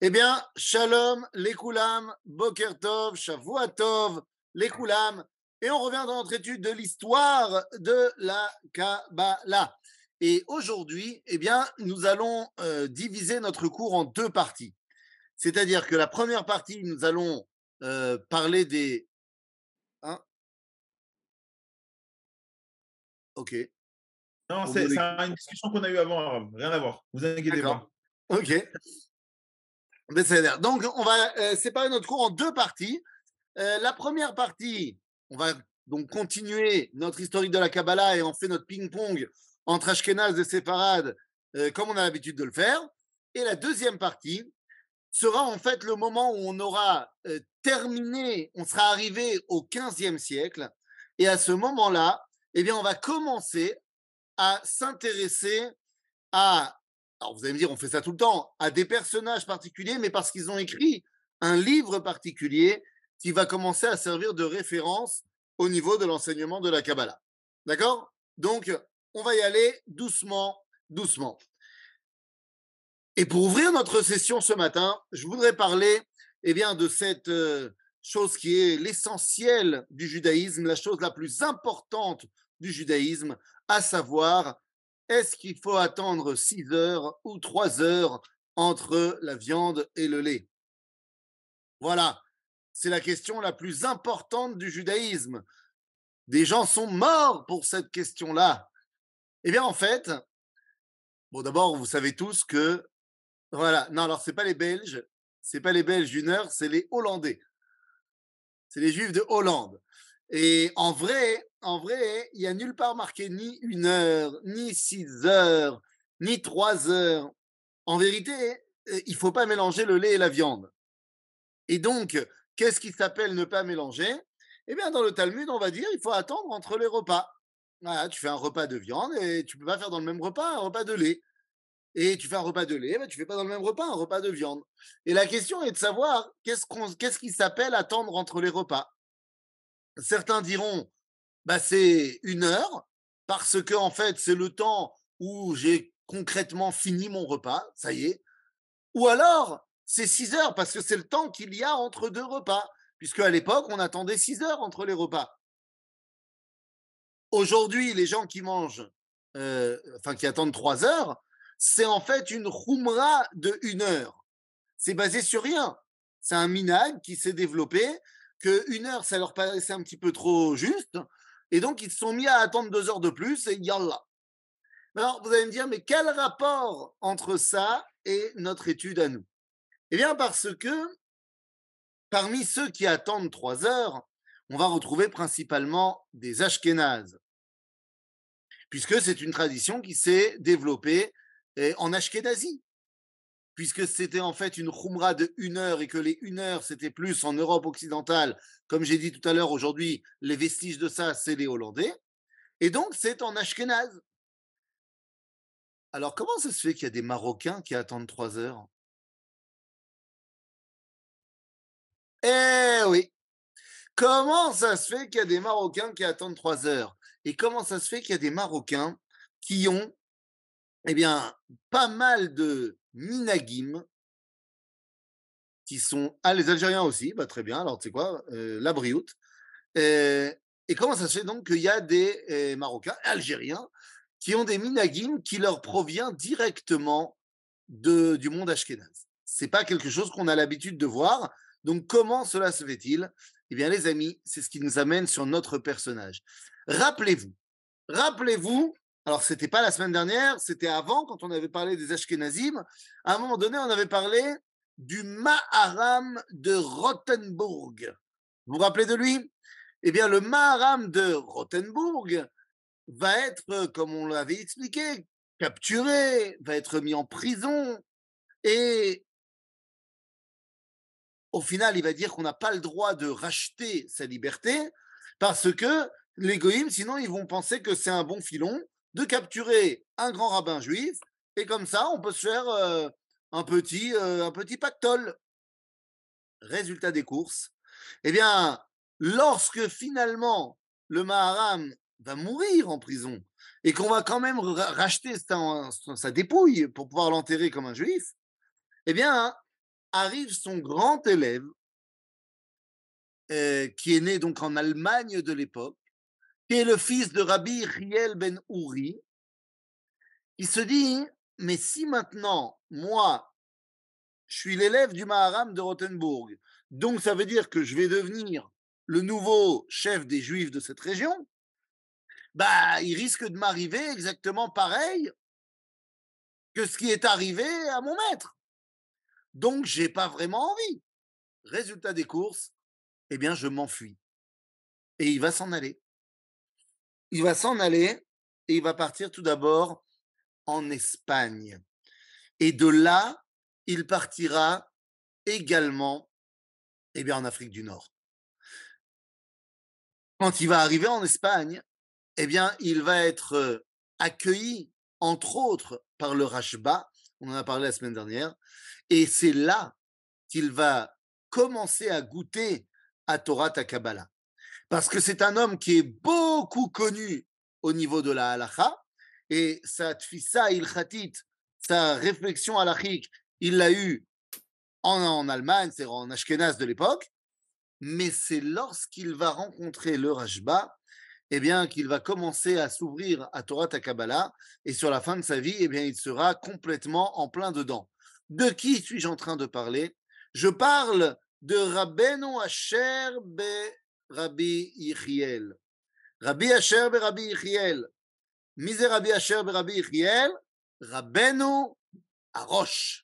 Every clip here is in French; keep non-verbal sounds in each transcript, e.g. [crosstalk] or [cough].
Eh bien, Shalom, les Koulam, Boker Tov, Shavuatov, les Koulam. Et on revient dans notre étude de l'histoire de la Kabbalah. Et aujourd'hui, eh bien, nous allons euh, diviser notre cours en deux parties. C'est-à-dire que la première partie, nous allons euh, parler des. Hein? Ok. Non, c'est une discussion qu'on a eue avant, rien à voir. Vous inquiétez pas. Ok. Donc, on va euh, séparer notre cours en deux parties. Euh, la première partie, on va donc continuer notre historique de la Kabbalah et on fait notre ping-pong entre Ashkenaz et Séfarad, euh, comme on a l'habitude de le faire. Et la deuxième partie sera en fait le moment où on aura terminé, on sera arrivé au 15e siècle. Et à ce moment-là, eh bien, on va commencer à s'intéresser à alors vous allez me dire, on fait ça tout le temps, à des personnages particuliers, mais parce qu'ils ont écrit un livre particulier qui va commencer à servir de référence au niveau de l'enseignement de la Kabbalah. D'accord? Donc, on va y aller doucement, doucement. Et pour ouvrir notre session ce matin, je voudrais parler eh bien, de cette euh, chose qui est l'essentiel du judaïsme, la chose la plus importante du judaïsme, à savoir est-ce qu'il faut attendre 6 heures ou 3 heures entre la viande et le lait? Voilà, c'est la question la plus importante du judaïsme. Des gens sont morts pour cette question-là. Eh bien, en fait, bon, d'abord, vous savez tous que, voilà, non, alors, c'est pas les Belges, c'est pas les Belges d'une heure, c'est les Hollandais. C'est les Juifs de Hollande. Et en vrai, en vrai, il n'y a nulle part marqué ni une heure, ni six heures, ni trois heures. En vérité, euh, il ne faut pas mélanger le lait et la viande. Et donc, qu'est-ce qui s'appelle ne pas mélanger? Eh bien, dans le Talmud, on va dire il faut attendre entre les repas. tu fais un repas de viande et tu ne peux pas faire dans le même repas un repas de lait. Et tu fais un repas de lait, ben, tu ne fais pas dans le même repas un repas de viande. Et la question est de savoir qu'est-ce, qu'est-ce qui s'appelle attendre entre les repas? Certains diront bah, c'est une heure, parce que en fait, c'est le temps où j'ai concrètement fini mon repas, ça y est. Ou alors, c'est six heures, parce que c'est le temps qu'il y a entre deux repas, puisque à l'époque, on attendait six heures entre les repas. Aujourd'hui, les gens qui mangent, euh, enfin qui attendent trois heures, c'est en fait une roumra de une heure. C'est basé sur rien. C'est un minag qui s'est développé, que une heure, ça leur paraissait un petit peu trop juste, et donc, ils se sont mis à attendre deux heures de plus et yallah. Alors, vous allez me dire, mais quel rapport entre ça et notre étude à nous? Eh bien, parce que parmi ceux qui attendent trois heures, on va retrouver principalement des Ashkénazes, puisque c'est une tradition qui s'est développée eh, en Ashkénazie puisque c'était en fait une khumra de une heure et que les une heure, c'était plus en Europe occidentale. Comme j'ai dit tout à l'heure, aujourd'hui, les vestiges de ça, c'est les Hollandais. Et donc, c'est en Ashkenaz. Alors, comment ça se fait qu'il y a des Marocains qui attendent trois heures? Eh oui Comment ça se fait qu'il y a des Marocains qui attendent trois heures? Et comment ça se fait qu'il y a des Marocains qui ont, eh bien, pas mal de minagim, qui sont. Ah, les Algériens aussi, bah, très bien. Alors, tu sais quoi La brioute. Et comment ça se fait donc qu'il y a des Marocains, Algériens, qui ont des minagim qui leur provient directement de, du monde ashkénaze C'est pas quelque chose qu'on a l'habitude de voir. Donc, comment cela se fait-il? Eh bien, les amis, c'est ce qui nous amène sur notre personnage. Rappelez-vous, rappelez-vous alors, ce n'était pas la semaine dernière, c'était avant, quand on avait parlé des Ashkenazim. À un moment donné, on avait parlé du Maharam de Rothenburg. Vous vous rappelez de lui? Eh bien, le Maharam de Rothenburg va être, comme on l'avait expliqué, capturé, va être mis en prison et au final, il va dire qu'on n'a pas le droit de racheter sa liberté parce que les sinon, ils vont penser que c'est un bon filon de capturer un grand rabbin juif, et comme ça, on peut se faire un, petit, pactole. Résultat des courses, eh bien, lorsque finalement le Maharam va mourir en prison et qu'on va quand même racheter sa, dépouille pour pouvoir l'enterrer comme un juif, eh bien, arrive son grand élève, qui est né donc en Allemagne de l'époque, qui est le fils de Rabbi Riel ben Uri, il se dit, mais si maintenant, moi, je suis l'élève du Maharam de Rothenburg, donc ça veut dire que je vais devenir le nouveau chef des Juifs de cette région, bah, il risque de m'arriver exactement pareil que ce qui est arrivé à mon maître. Donc, j'ai pas vraiment envie. Résultat des courses, eh bien, je m'enfuis. Et il va s'en aller. Il va s'en aller et il va partir tout d'abord en Espagne. Et de là, il partira également eh bien, en Afrique du Nord. Quand il va arriver en Espagne, eh bien, il va être accueilli, entre autres, par le Rashba, on en a parlé la semaine dernière, et c'est là qu'il va commencer à goûter à Torah Takabala. Parce que c'est un homme qui est beaucoup connu au niveau de la halacha, et sa tfissa ilchatit, sa réflexion halachique, il l'a eu en, en Allemagne, c'est en Ashkenaz de l'époque, mais c'est lorsqu'il va rencontrer le Rashba, eh bien, qu'il va commencer à s'ouvrir à Torah Takabala, et sur la fin de sa vie, eh bien, il sera complètement en plein dedans. De qui suis-je en train de parler? Je parle de Rabbeinu Asher Rabbi Yichiel. Rabbi be Rabbi Yichiel. Mise Rabbi Asher be Rabbi Yichiel. Rabbeinu Arosh.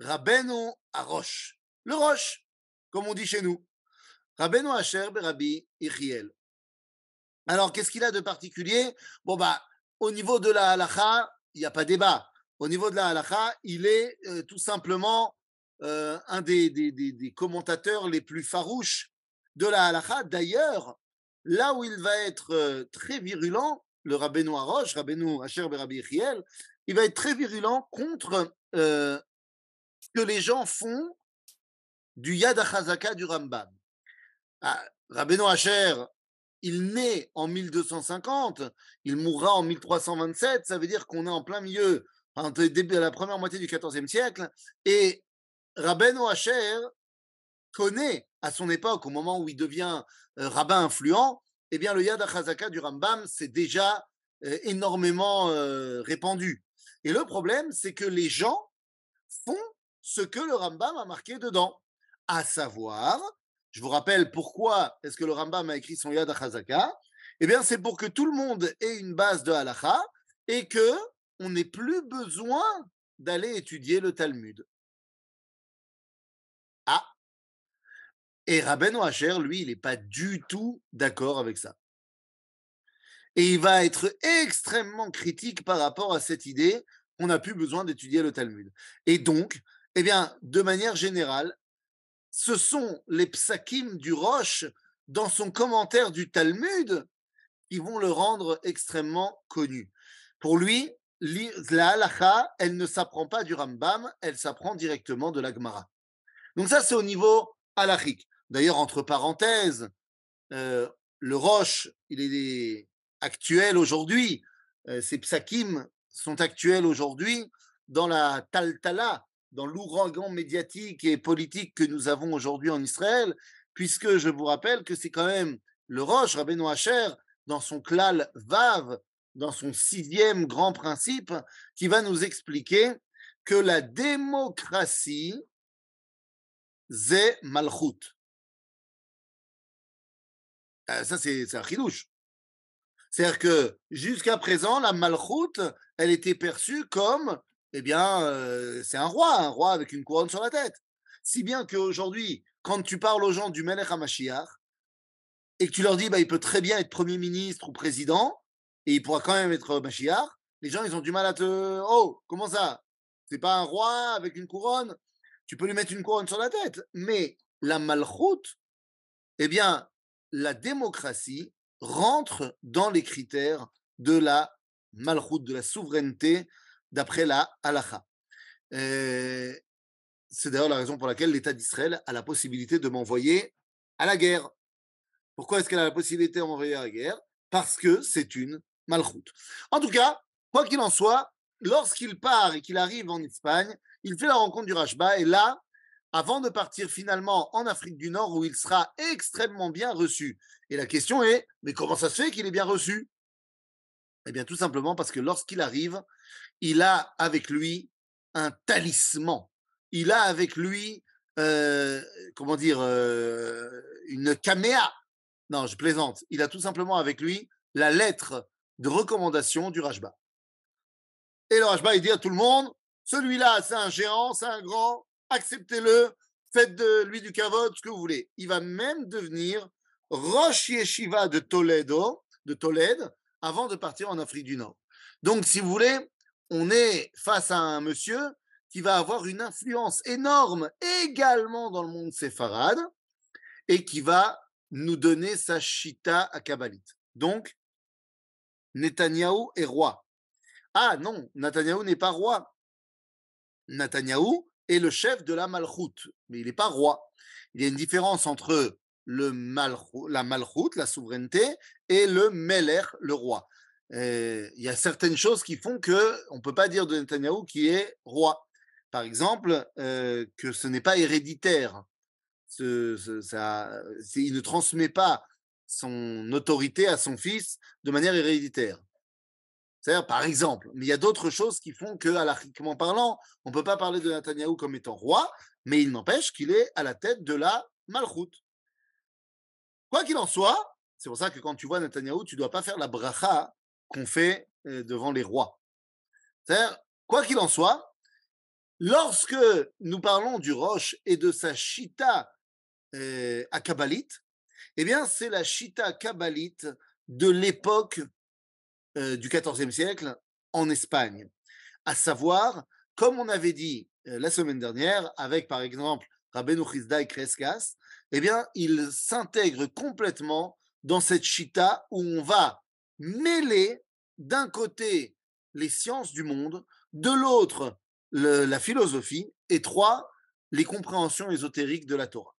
Rabbeinu Arosh. Le Roche, comme on dit chez nous. Rabbeinu Asher Rabbi Yichiel. Alors, qu'est-ce qu'il a de particulier? Bon, bah, au niveau de la halacha, il n'y a pas débat au niveau de la halakha, il est euh, tout simplement euh, un des, commentateurs les plus farouches de la halakha. D'ailleurs, là où il va être euh, très virulent, le Rabbeinu Arosh, Rabbeinu Asher Berabi Echiel, il va être très virulent contre ce que les gens font du Yad HaChazaka du Rambam. Ah, Rabbeinu Asher, il naît en 1250, il mourra en 1327, ça veut dire qu'on est en plein milieu entre début, la première moitié du XIVe siècle, et Rabbeinu Asher connaît à son époque, au moment où il devient euh, rabbin influent, eh bien le Yad HaChazaka du Rambam s'est déjà euh, énormément euh, répandu. Et le problème, c'est que les gens font ce que le Rambam a marqué dedans, à savoir, je vous rappelle pourquoi est-ce que le Rambam a écrit son Yad HaChazaka, eh bien c'est pour que tout le monde ait une base de halacha et que on n'ait plus besoin d'aller étudier le Talmud. Et Rabben Hacher, lui, il n'est pas du tout d'accord avec ça. Et il va être extrêmement critique par rapport à cette idée qu'on n'a plus besoin d'étudier le Talmud. Et donc, eh bien, de manière générale, ce sont les psakim du Roche dans son commentaire du Talmud qui vont le rendre extrêmement connu. Pour lui, la halacha, elle ne s'apprend pas du Rambam, elle s'apprend directement de la Gemara. Donc ça, c'est au niveau halachique. D'ailleurs, entre parenthèses, euh, le Roche, il est actuel aujourd'hui. Euh, ces psakim sont actuels aujourd'hui dans la taltala, dans l'ouragan médiatique et politique que nous avons aujourd'hui en Israël, puisque je vous rappelle que c'est quand même le Roche, Rabbeinu Hacher, dans son klal Vav, dans son sixième grand principe, qui va nous expliquer que la démocratie, c'est malchut. Euh, ça, c'est un chidouche. C'est-à-dire que jusqu'à présent, la malchut, elle était perçue comme, eh bien, euh, c'est un roi, un roi avec une couronne sur la tête. Si bien qu'aujourd'hui, quand tu parles aux gens du Melech HaMashiach, et que tu leur dis, bah, il peut très bien être Premier ministre ou président, et il pourra quand même être Mashiach, les gens, ils ont du mal à te. Oh, comment ça? C'est pas un roi avec une couronne? Tu peux lui mettre une couronne sur la tête. Mais la malchoute, eh bien, la démocratie rentre dans les critères de la malchoute, de la souveraineté, d'après la halacha. C'est d'ailleurs la raison pour laquelle l'État d'Israël a la possibilité de m'envoyer à la guerre. Pourquoi est-ce qu'elle a la possibilité de m'envoyer à la guerre? Parce que c'est une Malchut. En tout cas, quoi qu'il en soit, lorsqu'il part et qu'il arrive en Espagne, il fait la rencontre du Rashba et là, avant de partir finalement en Afrique du Nord où il sera extrêmement bien reçu. Et la question est, mais comment ça se fait qu'il est bien reçu? Eh bien tout simplement parce que lorsqu'il arrive, il a avec lui un talisman. Il a avec lui, euh, comment dire, euh, une caméa. Non, je plaisante. Il a tout simplement avec lui la lettre de recommandation du Rajba. Et le Rajba, il dit à tout le monde, celui-là, c'est un géant, c'est un grand, acceptez-le, faites de lui du kavod, ce que vous voulez. Il va même devenir Rosh Yeshiva de Toledo, de Tolède, avant de partir en Afrique du Nord. Donc, si vous voulez, on est face à un monsieur qui va avoir une influence énorme également dans le monde séfarade et qui va nous donner sa chita à Kabbalite. Donc, Netanyahou est roi. Ah non, Netanyahou n'est pas roi. Netanyahou le chef de la Malchoute, mais il n'est pas roi. Il y a une différence entre le la Malchoute, la souveraineté, et le Meler, le roi. il y a certaines choses qui font que on ne peut pas dire de Netanyahou qui est roi. Par exemple, euh, que ce n'est pas héréditaire. Ce, ça, il ne transmet pas son autorité à son fils de manière héréditaire. C'est-à-dire, par exemple, mais il y a d'autres choses qui font que, alarchiquement parlant, on ne peut pas parler de Netanyahou comme étant roi, mais il n'empêche qu'il est à la tête de la malchoute. Quoi qu'il en soit, c'est pour ça que quand tu vois Netanyahou, tu ne dois pas faire la bracha qu'on fait euh, devant les rois. C'est-à-dire, quoi qu'il en soit, lorsque nous parlons du roche et de sa chita euh, à Kabbalite, eh bien, c'est la Chita kabbalite de l'époque euh, du XIVe siècle en Espagne. À savoir, comme on avait dit euh, la semaine dernière, avec par exemple Rabbeinu Chizda Kreskas, eh bien, il s'intègre complètement dans cette Chita où on va mêler d'un côté les sciences du monde, de l'autre la philosophie, et trois, les compréhensions ésotériques de la Torah.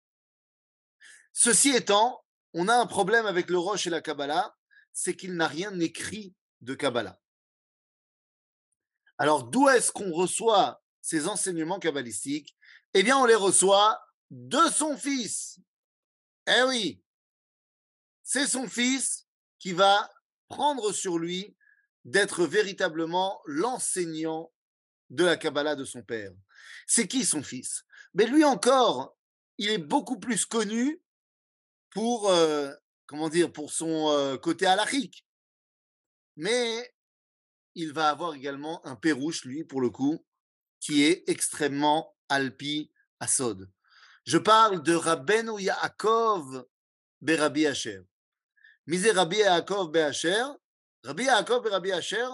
Ceci étant, on a un problème avec le Roche et la Kabbalah, c'est qu'il n'a rien écrit de Kabbalah. Alors, d'où est-ce qu'on reçoit ces enseignements kabbalistiques? Eh bien, on les reçoit de son fils. Eh oui, c'est son fils qui va prendre sur lui d'être véritablement l'enseignant de la Kabbalah de son père. C'est qui son fils? Mais lui encore, il est beaucoup plus connu pour, euh, comment dire, pour son euh, côté halachique. Mais il va avoir également un pérouche, lui, pour le coup, qui est extrêmement alpi asod. Je parle de Rabbeinu Yaakov Berabi Asher. Misé Rabbi Yaakov Be'asher. Rabbi Yaakov Berabi Asher,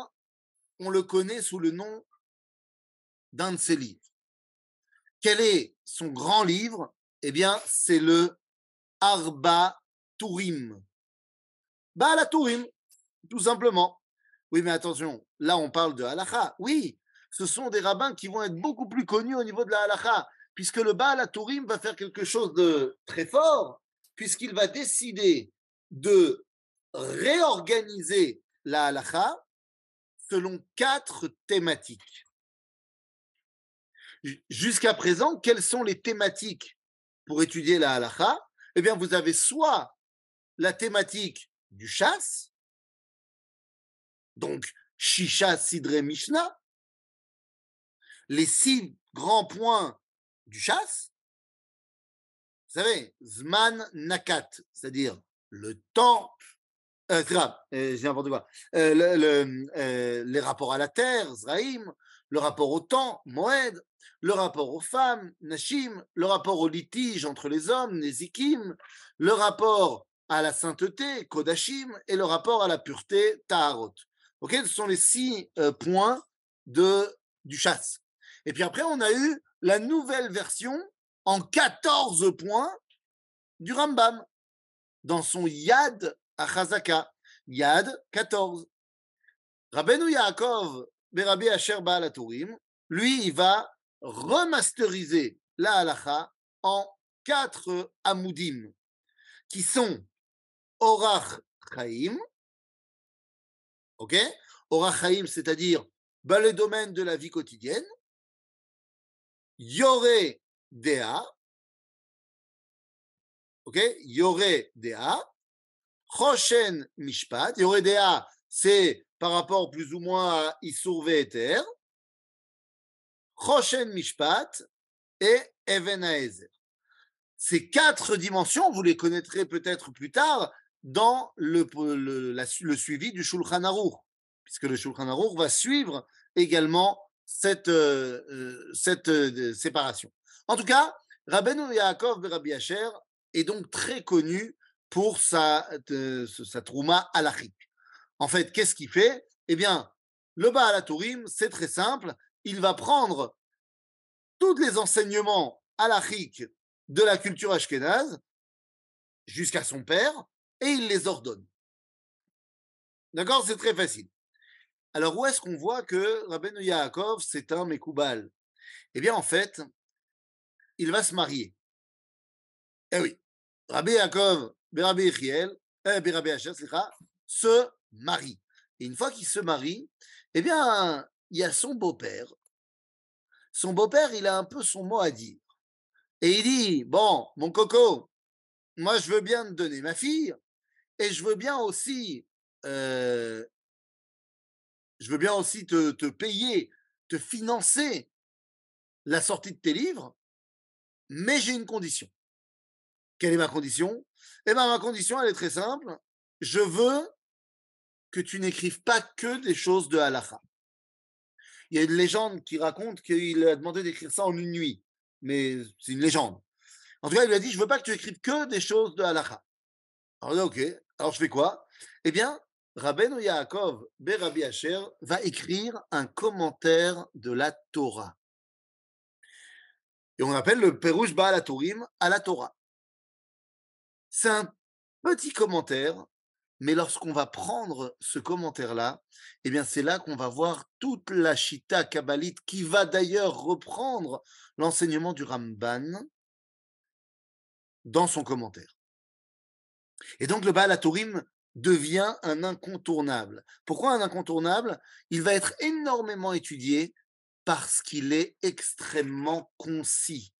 on le connaît sous le nom d'un de ses livres. Quel est son grand livre? Eh bien, c'est le Arba Tourim. Baal Tourim, tout simplement. Oui, mais attention, là on parle de halacha. Oui, ce sont des rabbins qui vont être beaucoup plus connus au niveau de la halacha, puisque le Baal Tourim va faire quelque chose de très fort, puisqu'il va décider de réorganiser la halacha selon quatre thématiques. Jusqu'à présent, quelles sont les thématiques pour étudier la halacha? Eh bien, vous avez soit la thématique du chasse, donc Shisha Sidre Mishnah, les six grands points du chasse, vous savez, Zman Nakat, c'est-à-dire le temps, euh, euh, euh, le, euh, les rapports à la terre, Zraïm, le rapport au temps, Moed, le rapport aux femmes, Nashim, le rapport au litige entre les hommes, Nezikim, le rapport à la sainteté, Kodashim, et le rapport à la pureté, Taharot. Ok, ce sont les six euh, points de, du chasse. Et puis après, on a eu la nouvelle version en 14 points du Rambam dans son Yad Achazaka. Yad 14. Rabbeinu Yaakov Berabi Asher Baal lui, il va remasteriser la halacha en quatre amoudim qui sont Orach Chaim, ok? Orach Chaim, c'est-à-dire bah, le domaine de la vie quotidienne. Yore Dea. Ok? Yore Dea. Choshen Mishpat. Yore Dea, c'est par rapport plus ou moins à Isur Ve'eter. Choshen Mishpat et Even Ces quatre dimensions, vous les connaîtrez peut-être plus tard dans le, suivi du Shulchan Aruch, puisque le Shulchan Aruch va suivre également cette, euh, euh, cette euh, séparation. En tout cas, Rabbeinu Yaakov Rabbi Asher est donc très connu pour sa, sa trouma halachique. En fait, qu'est-ce qu'il fait? Eh bien, le Baal Tourim, c'est très simple. Il va prendre tous les enseignements halachiques de la culture ashkénaze jusqu'à son père et il les ordonne. D'accord C'est très facile. Alors, où est-ce qu'on voit que Rabbeinu Yaakov, c'est un Mekoubal Eh bien, en fait, il va se marier. Eh oui, Rabbi Yaakov, Rabbi Yechiel, eh, Rabbi Asher, se marie. Et une fois qu'il se marie, eh bien, il y a son beau-père. Son beau-père, il a un peu son mot à dire. Et il dit, bon, mon coco, moi, je veux bien te donner ma fille, et je veux bien aussi, je veux bien aussi te, payer, te financer la sortie de tes livres, mais j'ai une condition. Quelle est ma condition? Eh bien, ma condition, elle est très simple. Je veux que tu n'écrives pas que des choses de halakha. Il y a une légende qui raconte qu'il a demandé d'écrire ça en une nuit, mais c'est une légende. En tout cas, il lui a dit, je veux pas que tu écrives que des choses de halakha. Alors, ok, alors je fais quoi? Eh bien, Rabbeinu Yaakov Berabi Asher va écrire un commentaire de la Torah. Et on appelle le Perush Baal Tourim à la Torah. C'est un petit commentaire, mais lorsqu'on va prendre ce commentaire-là, eh bien c'est là qu'on va voir toute la Shita kabbalite qui va d'ailleurs reprendre l'enseignement du Ramban dans son commentaire. Et donc le Baal devient un incontournable. Pourquoi un incontournable? Il va être énormément étudié parce qu'il est extrêmement concis.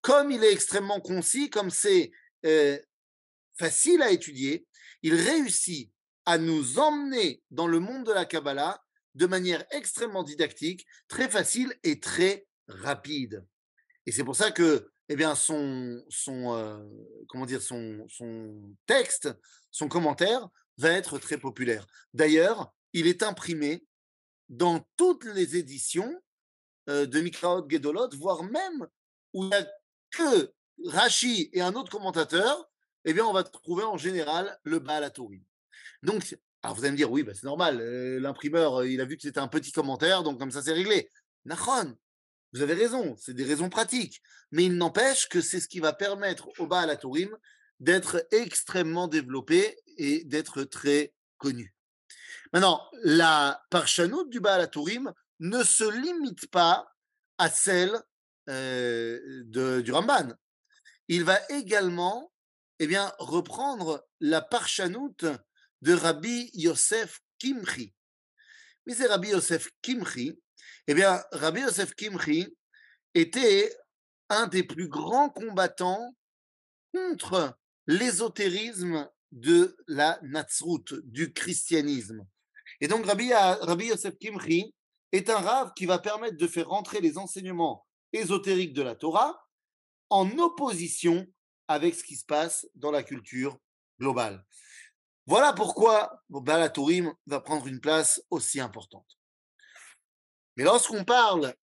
Comme il est extrêmement concis, comme c'est euh, facile à étudier, il réussit à nous emmener dans le monde de la Kabbalah de manière extrêmement didactique, très facile et très rapide. Et c'est pour ça que eh bien, son, son, euh, comment dire, son, son texte, son commentaire va être très populaire. D'ailleurs, il est imprimé dans toutes les éditions euh, de Mikraot Gedolot, voire même où il n'y a que Rashi et un autre commentateur, eh bien, on va trouver en général le Baal Donc, alors vous allez me dire, oui, bah, c'est normal, euh, l'imprimeur, il a vu que c'était un petit commentaire, donc comme ça, c'est réglé. Nachon, vous avez raison, c'est des raisons pratiques. Mais il n'empêche que c'est ce qui va permettre au Baal Tourim d'être extrêmement développé et d'être très connu. Maintenant, la parchanout du Baal Tourim ne se limite pas à celle euh, de, du Ramban. Il va également eh bien, reprendre la parchanout de Rabbi Yosef Kimchi. Mais c'est Rabbi Yosef Kimchi eh bien, Rabbi Yosef Kimchi était un des plus grands combattants contre l'ésotérisme de la Natsrut, du christianisme. Et donc, Rabbi, Rabbi Yosef Kimchi est un rave qui va permettre de faire rentrer les enseignements ésotériques de la Torah en opposition avec ce qui se passe dans la culture globale. Voilà pourquoi Balatourim va prendre une place aussi importante. Mais lorsqu'on parle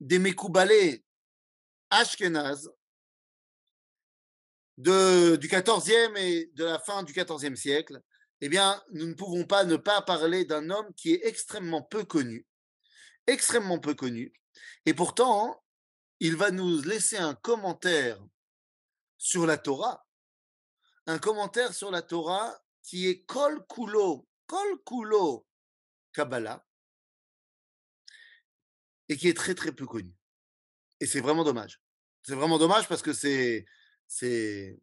des Mekoubalés Ashkenaz du 14e et de la fin du 14e siècle, eh bien, nous ne pouvons pas ne pas parler d'un homme qui est extrêmement peu connu, extrêmement peu connu, et pourtant, il va nous laisser un commentaire sur la Torah, un commentaire sur la Torah qui est Kol Kulo, Kol Kulo Kabbalah, et qui est très très peu connu. Et c'est vraiment dommage. C'est vraiment dommage parce que c'est c'est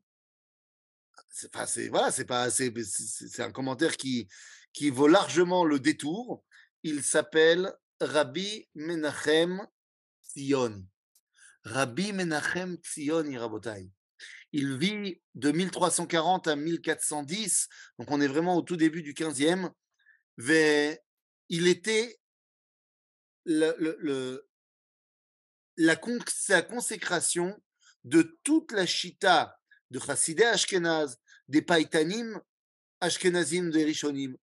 c'est voilà c'est pas c'est un commentaire qui qui vaut largement le détour. Il s'appelle Rabbi Menachem Tzion. Rabbi Menachem Tzioni Rabotai. Il vit de 1340 à 1410, donc on est vraiment au tout début du 15e. Il était la, consécration de toute la chita de Chassidé Ashkenaz, des Paitanim Ashkenazim, des Rishonim.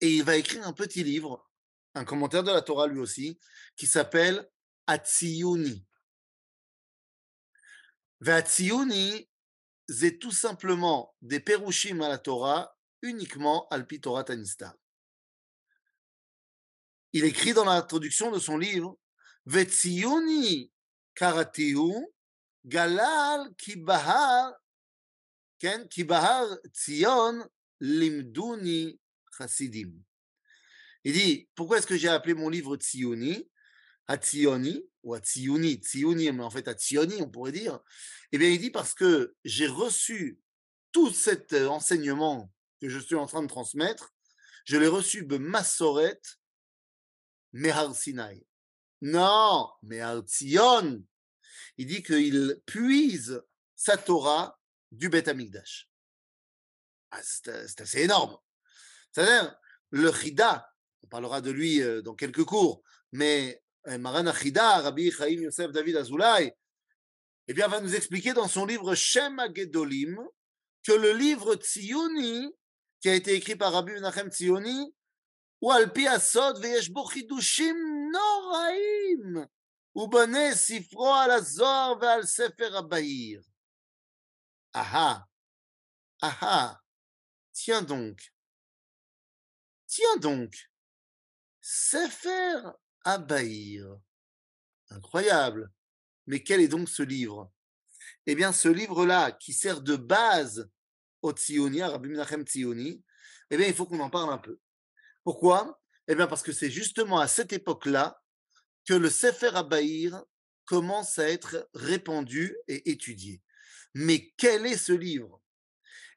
Et il va écrire un petit livre, un commentaire de la Torah lui aussi, qui s'appelle Atsiyuni. Atsiyuni, c'est tout simplement des perushim à la Torah, uniquement al Torah Tanista. Il écrit dans l'introduction de son livre Vetsiyuni karatiu galal kibahar ken kibahar tzion limduni chasidim. Il dit pourquoi est-ce que j'ai appelé mon livre Tziyuni Hatzioni ou Hatziyuni, Tziyuni, mais en fait Hatzioni, on pourrait dire. Eh bien, il dit parce que j'ai reçu tout cet enseignement que je suis en train de transmettre, je l'ai reçu de Massoret Mehar Sinai. Non, Mehar Tzion. Il dit qu'il puise sa Torah du Beth Amikdash. Ah, c'est assez énorme. C'est-à-dire, le Chida, on parlera de lui dans quelques cours, mais Maran Achida, Rabbi Chaim Yosef David Azoulay, eh bien, va nous expliquer dans son livre Shem Gedolim que le livre Tziyuni, qui a été écrit par Rabbi Menachem Tziyuni, sefer abayir. Aha, aha, tiens donc, tiens donc, sefer Abaïr. Incroyable. Mais quel est donc ce livre? Eh bien, ce livre-là, qui sert de base au Tzioni, à Rabbi Menachem Tzioni, eh bien, il faut qu'on en parle un peu. Pourquoi? Eh bien, parce que c'est justement à cette époque-là que le Sefer Abaïr commence à être répandu et étudié. Mais quel est ce livre?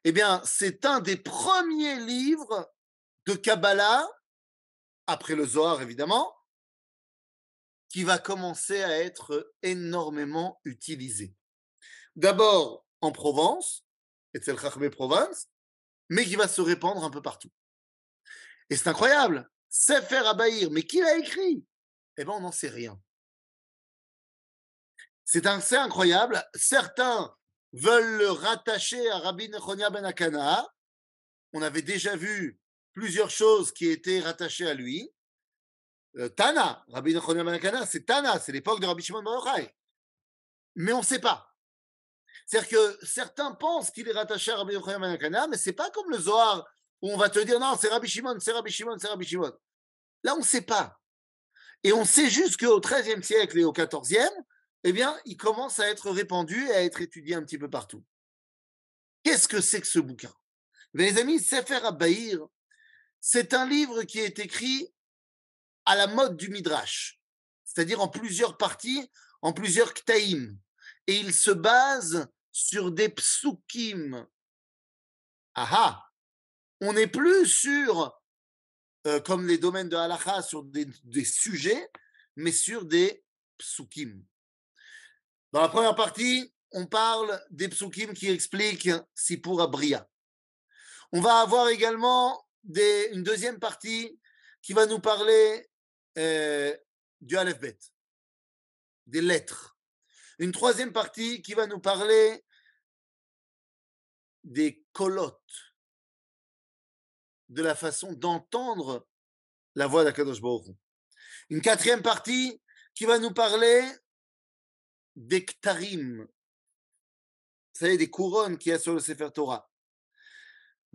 Eh bien, c'est un des premiers livres de Kabbalah, après le Zohar évidemment, qui va commencer à être énormément utilisé. D'abord en Provence, et c'est le Provence, mais qui va se répandre un peu partout. Et c'est incroyable. Sefer Abaïr, mais qui l'a écrit? Eh bien, on n'en sait rien. C'est incroyable. Certains veulent le rattacher à Rabbi Nechonia ben Akana. On avait déjà vu plusieurs choses qui étaient rattachées à lui. Euh, Tana, Rabbi Nachman ben c'est Tana, c'est l'époque de Rabbi Shimon Bar Mais on ne sait pas. C'est-à-dire que certains pensent qu'il est rattaché à Rabbi Nachman ben mais c'est pas comme le Zohar où on va te dire non, c'est Rabbi Shimon, c'est Rabbi Shimon, c'est Rabbi Shimon. Là, on ne sait pas. Et on sait juste qu'au XIIIe siècle et au XIVe, eh bien, il commence à être répandu et à être étudié un petit peu partout. Qu'est-ce que c'est que ce bouquin? Les amis, Sefer Abaïr, c'est un livre qui est écrit à la mode du Midrash, c'est-à-dire en plusieurs parties, en plusieurs ktaïm. Et il se base sur des psukim. Aha On n'est plus sur, euh, comme les domaines de halacha, sur des, sujets, mais sur des psukim. Dans la première partie, on parle des psukim qui expliquent Sipur Abria. On va avoir également une deuxième partie qui va nous parler euh, du Aleph Bet, des lettres. Une troisième partie qui va nous parler des colottes, de la façon d'entendre la voix d'Akadosh Baruch Une quatrième partie qui va nous parler des ktarim, vous savez, des couronnes qu'il y a sur le Sefer Torah.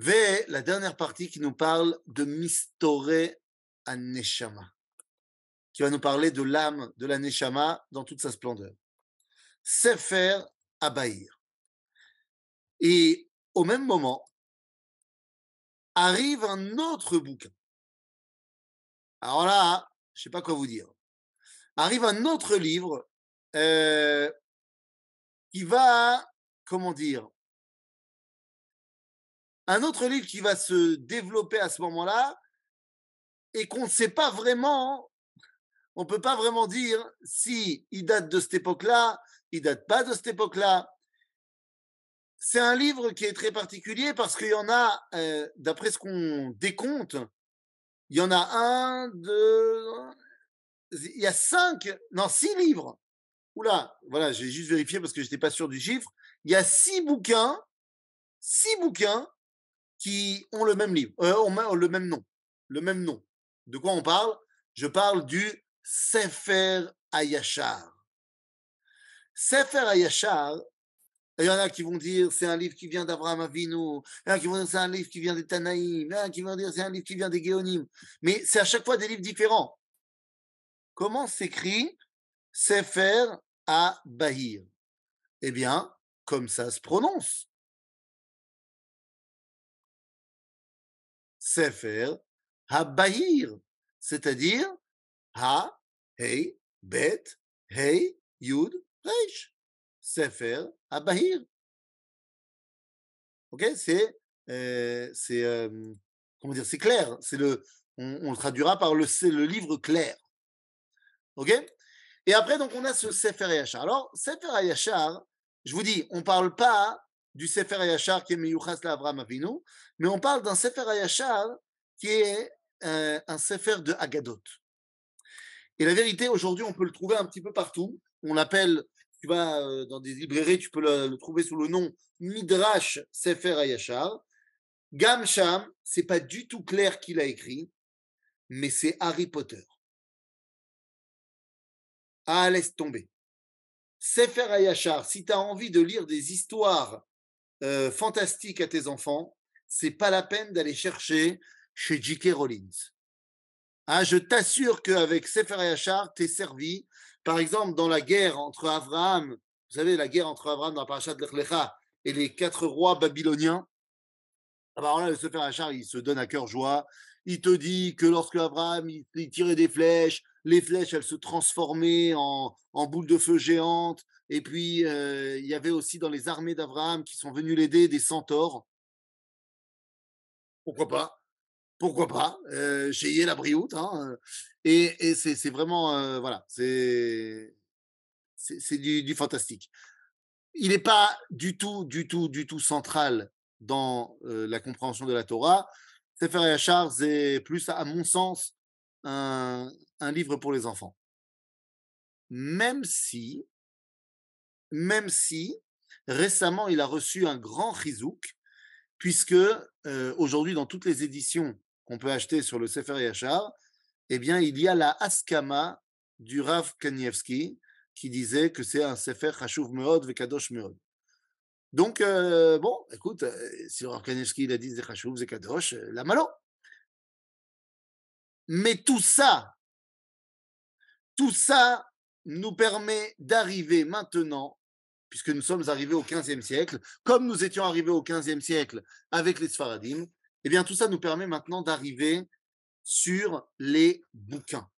Et la dernière partie qui nous parle de Mistore Aneshama qui va nous parler de l'âme de la Neshama dans toute sa splendeur. Sefer Abaïr. Et au même moment, arrive un autre bouquin. Alors là, je ne sais pas quoi vous dire. Arrive un autre livre qui va, comment dire, un autre livre qui va se développer à ce moment-là et qu'on ne sait pas vraiment on ne peut pas vraiment dire si il date de cette époque-là, il date pas de cette époque-là. C'est un livre qui est très particulier parce qu'il y en a, euh, d'après ce qu'on décompte, il y en a un, deux, il y a cinq, non, six livres. Oula, voilà, j'ai juste vérifié parce que je n'étais pas sûr du chiffre. Il y a six bouquins, six bouquins qui ont le même livre, euh, le même nom, le même nom. De quoi on parle? Je parle du Sefer Ayashar. Sefer Ayashar, il y en a qui vont dire c'est un livre qui vient d'Abraham Avinu, il y en a qui vont dire c'est un livre qui vient des Tanaïm, il y en a qui vont dire c'est un livre qui vient des Géonim. Mais c'est à chaque fois des livres différents. Comment s'écrit Sefer à Bahir Eh bien, comme ça se prononce. Sefer Bahir, c'est-à-dire Ha, Hei, Bet, Hei, Yud, Reish. Sefer Bahir. Ok, c'est euh, c'est comment dire, c'est clair. C'est le, on, le traduira par le, le livre clair. Ok? Et après, donc, on a ce Sefer Yachar. Alors, Sefer Yachar, je vous dis, on ne parle pas du Sefer Yachar qui est Meyuchas Avram Avinu, mais on parle d'un Sefer Yachar qui est euh, un Sefer de Agadot. Et la vérité, aujourd'hui, on peut le trouver un petit peu partout. On l'appelle, tu vas euh, dans des librairies, tu peux le, trouver sous le nom Midrash Sefer Ayashar. Gam Sham, c'est pas du tout clair qui l'a écrit, mais c'est Harry Potter. Ah, laisse tomber. Sefer Ayashar, si tu as envie de lire des histoires euh, fantastiques à tes enfants, c'est pas la peine d'aller chercher chez J.K. Rollins. Ah, je t'assure qu'avec Sefer Ayashar, tu es servi. Par exemple, dans la guerre entre Abraham, vous savez, la guerre entre Abraham dans la parashat Lechlecha et les quatre rois babyloniens, ah bah là, le Sefer Ayashar, il se donne à cœur joie. Il te dit que lorsque Abraham il tirait des flèches, les flèches, elles se transformaient en, boules de feu géantes. Et puis, euh, il y avait aussi dans les armées d'Abraham qui sont venus l'aider des centaures. Pourquoi pas? Pourquoi pas euh, Chez la Brioute. Hein, euh, et, c'est vraiment, euh, voilà, c'est du, du fantastique. Il n'est pas du tout, du tout, du tout central dans la compréhension de la Torah. Sefer Yachar, c'est plus, à mon sens, un, un livre pour les enfants. Même si, même si récemment il a reçu un grand chizouk, puisque aujourd'hui dans toutes les éditions qu'on peut acheter sur le Sefer Yachar, eh bien il y a la Askama du Rav Kanievski qui disait que c'est un Sefer Chashuv Meod Vekadosh Meod. Donc, bon, écoute, si le Rav Kanievski il a dit Chashuv Vekadosh, la malo. Mais tout ça, tout ça nous permet d'arriver maintenant, puisque nous sommes arrivés au XVe siècle, comme nous étions arrivés au XVe siècle avec les Sfaradim, eh bien tout ça nous permet maintenant d'arriver sur les bouquins,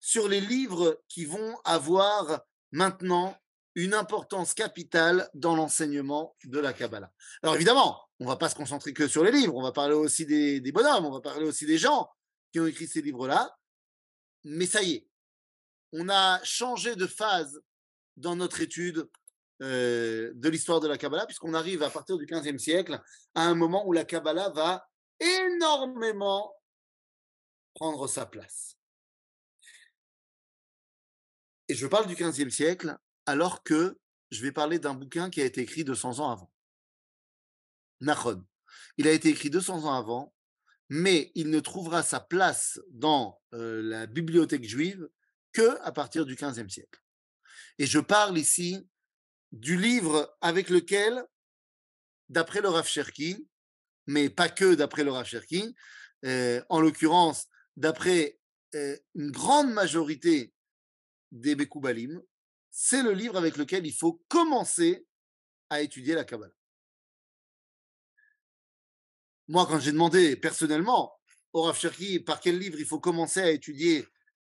sur les livres qui vont avoir maintenant une importance capitale dans l'enseignement de la Kabbalah. Alors évidemment, on ne va pas se concentrer que sur les livres, on va parler aussi des, des bonhommes, on va parler aussi des gens qui ont écrit ces livres-là, mais ça y est, on a changé de phase dans notre étude euh, de l'histoire de la Kabbalah, puisqu'on arrive à partir du XVe siècle à un moment où la Kabbalah va énormément prendre sa place. Et je parle du XVe siècle alors que je vais parler d'un bouquin qui a été écrit 200 ans avant. Nachon. Il a été écrit 200 ans avant mais il ne trouvera sa place dans la bibliothèque juive que à partir du XVe siècle. Et je parle ici du livre avec lequel, d'après le Rav Cherki, mais pas que d'après le Rav Cherki, en l'occurrence d'après une grande majorité des Bekoubalim, c'est le livre avec lequel il faut commencer à étudier la Kabbalah. Moi, quand j'ai demandé personnellement au Rav Cherki par quel livre il faut commencer à étudier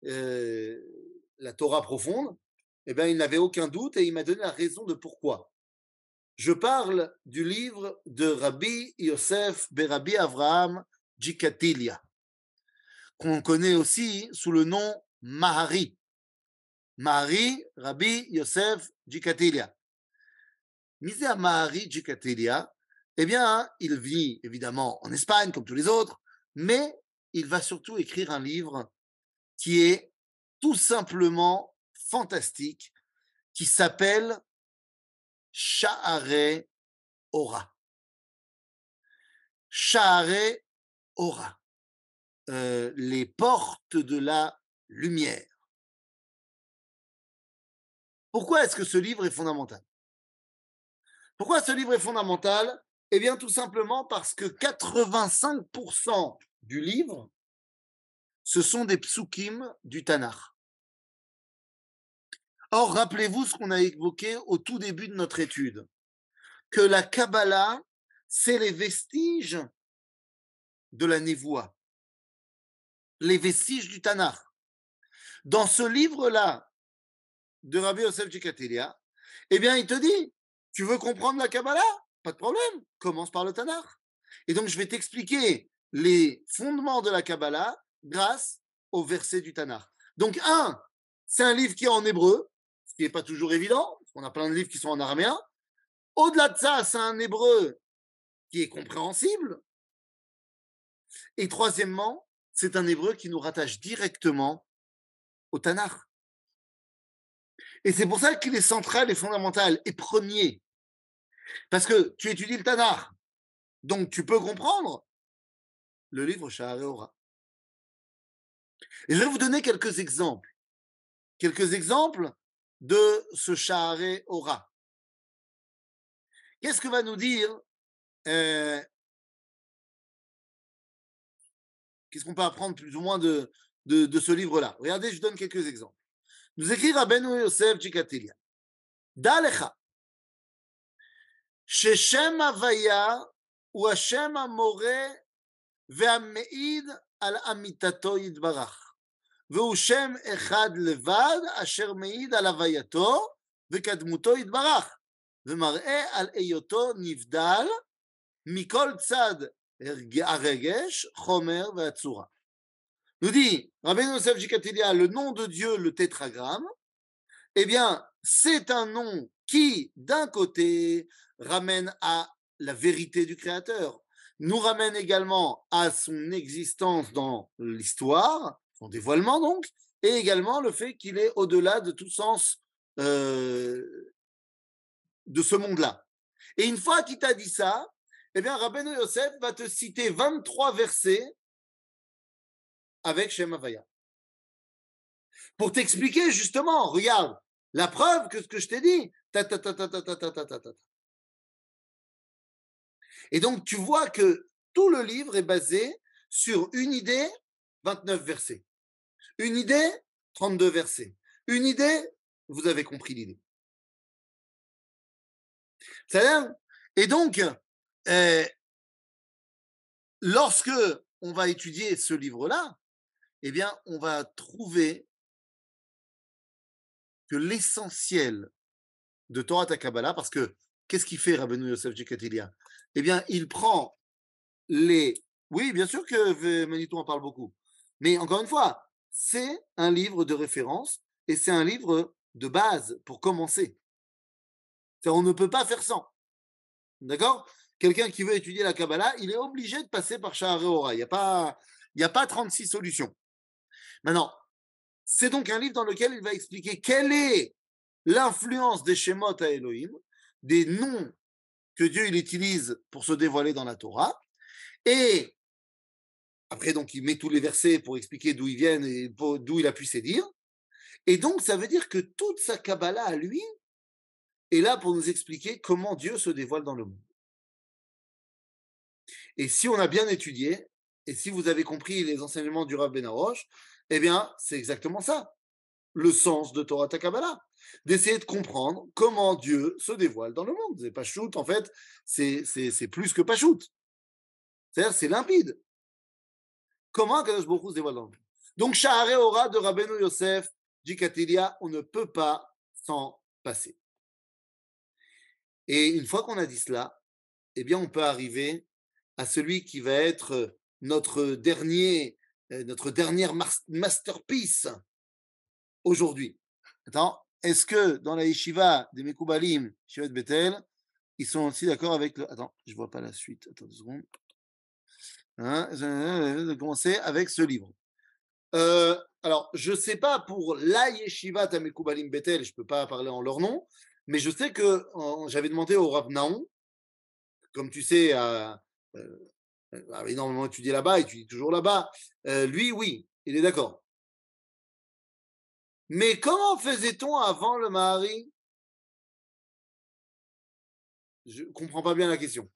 euh, la Torah profonde, eh bien, il n'avait aucun doute et il m'a donné la raison de pourquoi. Je parle du livre de Rabbi Yosef Berabi Avraham Djikatilia. qu'on connaît aussi sous le nom Mahari. Mahari, Rabbi Yosef Jikatilia. Misé à Mahari Jikatilia, eh bien, il vit évidemment en Espagne comme tous les autres, mais il va surtout écrire un livre qui est tout simplement fantastique, qui s'appelle Sha'are Ora. Sha'are Ora. Euh, les portes de la lumière. Pourquoi est-ce que ce livre est fondamental? Pourquoi ce livre est fondamental? Eh bien, tout simplement parce que 85% du livre, ce sont des psukim du Tanakh. Or, rappelez-vous ce qu'on a évoqué au tout début de notre étude, que la Kabbalah, c'est les vestiges de la Névoie, les vestiges du Tanakh. Dans ce livre-là de Rabbi Yosef Jikatelia, eh bien, il te dit, tu veux comprendre la Kabbalah? Pas de problème, commence par le Tanakh. Et donc, je vais t'expliquer les fondements de la Kabbalah grâce au verset du Tanakh. Donc, un, c'est un livre qui est en hébreu, qui n'est pas toujours évident, on a plein de livres qui sont en araméen. Au-delà de ça, c'est un hébreu qui est compréhensible. Et troisièmement, c'est un hébreu qui nous rattache directement au Tanakh. Et c'est pour ça qu'il est central et fondamental et premier. Parce que tu étudies le Tanakh, donc tu peux comprendre le livre Sha'areora. Et je vais vous donner quelques exemples. Quelques exemples de ce Shahare Ora. Qu'est-ce que va nous dire euh, Qu'est-ce qu'on peut apprendre plus ou moins de, de, de ce livre-là Regardez, je donne quelques exemples. Nous écrit Rabbeinu Yosef Chikatilia. Dalecha. ששם הוויה הוא השם המורה והמעיד על אמיתתו יתברך. והוא שם אחד לבד, אשר מעיד על הווייתו וקדמותו יתברך, ומראה על היותו נבדל מכל צד הרגש, חומר והצורה. Nous dit Rabbi Yosef Jikatilia, le nom de Dieu, le tétragramme, eh bien, c'est un nom qui, d'un côté, ramène à la vérité du Créateur, nous ramène également à son existence dans l'histoire, son dévoilement donc, et également le fait qu'il est au-delà de tout sens euh, de ce monde-là. Et une fois qu'il t'a dit ça, eh bien, Rabbeinu Yosef va te citer 23 versets avec Shem Havaya. Pour t'expliquer justement, regarde, la preuve que ce que je t'ai dit. Et donc, tu vois que tout le livre est basé sur une idée, 29 versets. Une idée, 32 versets. Une idée, vous avez compris l'idée. Et donc, euh, lorsque on va étudier ce livre-là, eh bien, on va trouver que l'essentiel de Torah Takabala, parce que qu'est-ce qu'il fait Rabbeinu Yosef Jekatilia? Eh bien, il prend les. Oui, bien sûr que Manitou en parle beaucoup. Mais encore une fois, c'est un livre de référence et c'est un livre de base pour commencer. On ne peut pas faire sans. D'accord? Quelqu'un qui veut étudier la Kabbalah, il est obligé de passer par Sha'ar Il n'y a, pas, a pas 36 solutions. Maintenant, c'est donc un livre dans lequel il va expliquer quelle est l'influence des Shemot à Elohim, des noms que Dieu il utilise pour se dévoiler dans la Torah, et après, donc, il met tous les versets pour expliquer d'où ils viennent et d'où il a pu dire. Et donc, ça veut dire que toute sa Kabbalah à lui est là pour nous expliquer comment Dieu se dévoile dans le monde. Et si on a bien étudié, et si vous avez compris les enseignements du Rav Benaroche, eh bien, c'est exactement ça, le sens de Torah Kabbalah. D'essayer de comprendre comment Dieu se dévoile dans le monde. C'est pas shoot, en fait, c'est plus que pas shoot. C'est-à-dire, c'est limpide. Comment se dévoile Donc, Shahare Ora de Rabbeinu Yosef, Jikatilia, on ne peut pas s'en passer. Et une fois qu'on a dit cela, eh bien, on peut arriver à celui qui va être notre dernier euh, notre dernière masterpiece aujourd'hui. Attends, est-ce que dans la yeshiva des Mekoubalim, Shiva de Bethel, ils sont aussi d'accord avec le. Attends, je vois pas la suite. Attends deux secondes. Hein, de commencer avec ce livre. Euh, alors, je ne sais pas pour la yeshiva Tamekoubalim Bethel, je ne peux pas parler en leur nom, mais je sais que j'avais demandé au Rav Naon, comme tu sais, a euh, énormément étudié là-bas, étudie toujours là-bas. Euh, lui, oui, il est d'accord. Mais comment faisait-on avant le mari Je ne comprends pas bien la question.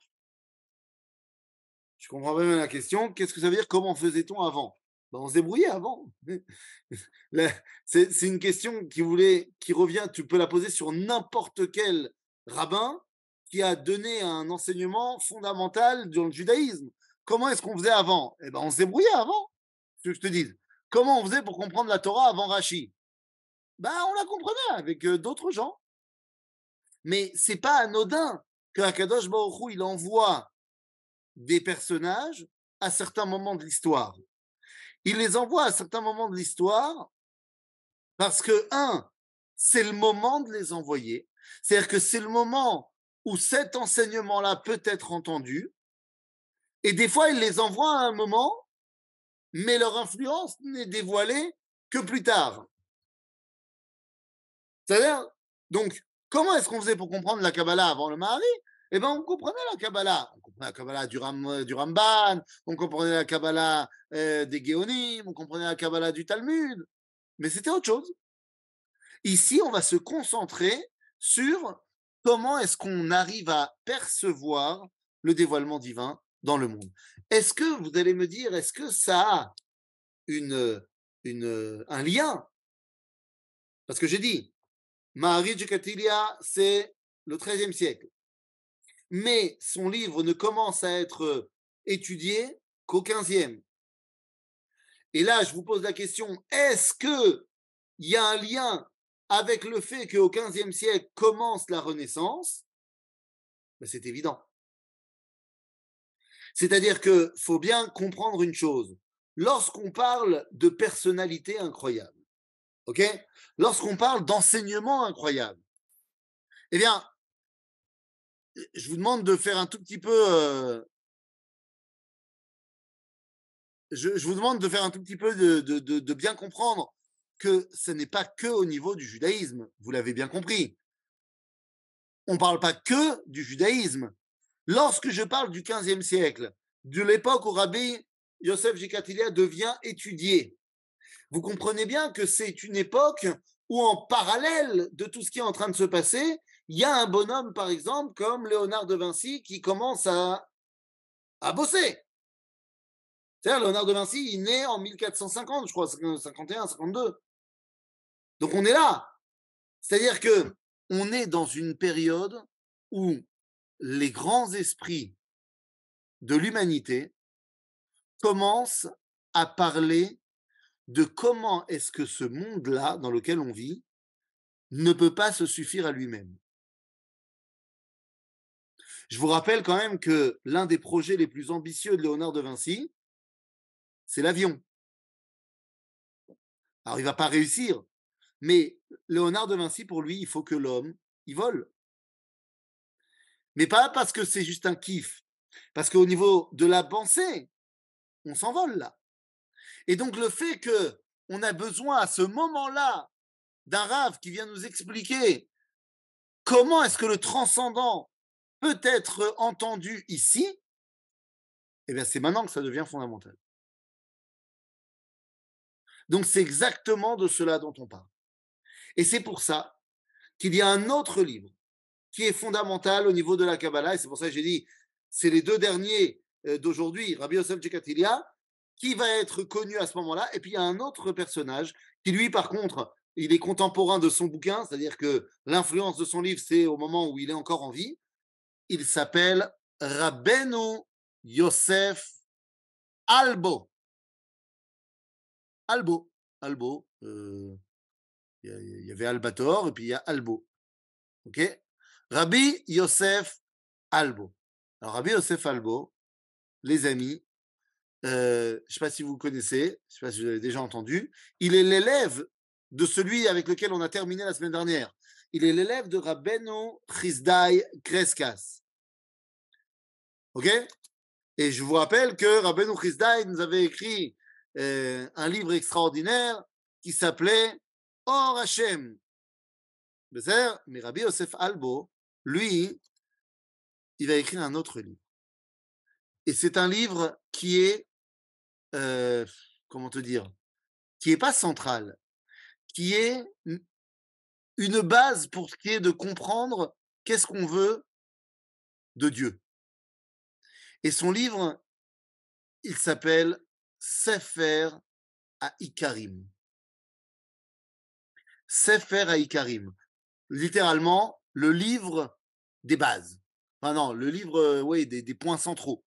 Je comprends bien la question. Qu'est-ce que ça veut dire? Comment faisait-on avant? Ben, On se débrouillait avant. [laughs] C'est une question qui, voulait, qui revient, tu peux la poser sur n'importe quel rabbin qui a donné un enseignement fondamental dans le judaïsme. Comment est-ce qu'on faisait avant? Eh ben, on se débrouillait avant. Je te dis. Comment on faisait pour comprendre la Torah avant Rashi ben, on la comprenait avec d'autres gens. Mais c'est pas anodin que Akadosh Baruch il envoie des personnages à certains moments de l'histoire. Il les envoie à certains moments de l'histoire parce que, un, c'est le moment de les envoyer. C'est-à-dire que c'est le moment où cet enseignement-là peut être entendu. Et des fois, il les envoie à un moment, mais leur influence n'est dévoilée que plus tard. C'est-à-dire, donc, comment est-ce qu'on faisait pour comprendre la Kabbalah avant le mari Eh bien, on comprenait la Kabbalah. On comprenait la Kabbalah du, du Ramban, on comprenait la Kabbalah euh, des Géonim, on comprenait la Kabbalah du Talmud. Mais c'était autre chose. Ici, on va se concentrer sur comment est-ce qu'on arrive à percevoir le dévoilement divin dans le monde. Est-ce que, vous allez me dire, est-ce que ça a une, un lien? Parce que j'ai dit, Maharij Katilia, c'est le XIIIe siècle. Mais son livre ne commence à être étudié qu'au XVe. Et là, je vous pose la question, est-ce qu'il y a un lien avec le fait qu'au XVe siècle commence la Renaissance? Ben, C'est évident. C'est-à-dire qu'il faut bien comprendre une chose. Lorsqu'on parle de personnalité incroyable, Lorsqu'on parle d'enseignement incroyable, eh bien, je vous demande de faire un tout petit peu. Euh, je, vous demande de faire un tout petit peu de, de bien comprendre que ce n'est pas que au niveau du judaïsme. Vous l'avez bien compris. On ne parle pas que du judaïsme. Lorsque je parle du 15e siècle, de l'époque où Rabbi Yosef Jikatilia devient étudié, vous comprenez bien que c'est une époque où, en parallèle de tout ce qui est en train de se passer, il y a un bonhomme, par exemple, comme Léonard de Vinci, qui commence à, bosser. C'est-à-dire, Léonard de Vinci, il naît en 1450, je crois, 51, 52. Donc on est là. C'est-à-dire que on est dans une période où les grands esprits de l'humanité commencent à parler de comment est-ce que ce monde-là dans lequel on vit ne peut pas se suffire à lui-même. Je vous rappelle quand même que l'un des projets les plus ambitieux de Léonard de Vinci, c'est l'avion. Alors il ne va pas réussir, mais Léonard de Vinci, pour lui, il faut que l'homme, il vole. Mais pas parce que c'est juste un kiff, parce qu'au niveau de la pensée, on s'envole là. Et donc le fait que on a besoin à ce moment-là d'un rave qui vient nous expliquer comment est-ce que le transcendant peut être entendu ici, eh bien c'est maintenant que ça devient fondamental. Donc c'est exactement de cela dont on parle. Et c'est pour ça qu'il y a un autre livre qui est fondamental au niveau de la Kabbalah, et c'est pour ça que j'ai dit, c'est les deux derniers euh, d'aujourd'hui, Rabbi Yosef Jekatilia qui va être connu à ce moment-là. Et puis il y a un autre personnage qui, lui, par contre, il est contemporain de son bouquin, c'est-à-dire que l'influence de son livre, c'est au moment où il est encore en vie. Il s'appelle Rabbeinu Yosef Albo. Albo. Albo. Euh, il y avait Albator et puis il y a Albo. OK? Rabbi Yosef Albo. Alors, Rabbi Yosef Albo, les amis, je ne sais pas si vous connaissez, je ne sais pas si vous avez déjà entendu, il est l'élève de celui avec lequel on a terminé la semaine dernière. Il est l'élève de Rabbeinu Chizdai Kreskas. OK? Et je vous rappelle que Rabbeinu Chizdai nous avait écrit un livre extraordinaire qui s'appelait Or Hashem. Mais Rabbi Yosef Albo, lui, il va écrire un autre livre. Et c'est un livre qui est, euh, comment te dire, qui n'est pas central, qui est une base pour ce qui est de comprendre qu'est-ce qu'on veut de Dieu. Et son livre, il s'appelle Sefer à Ikarim. Sefer à Ikarim. Littéralement, le livre des bases. Enfin non, le livre euh, des, points centraux.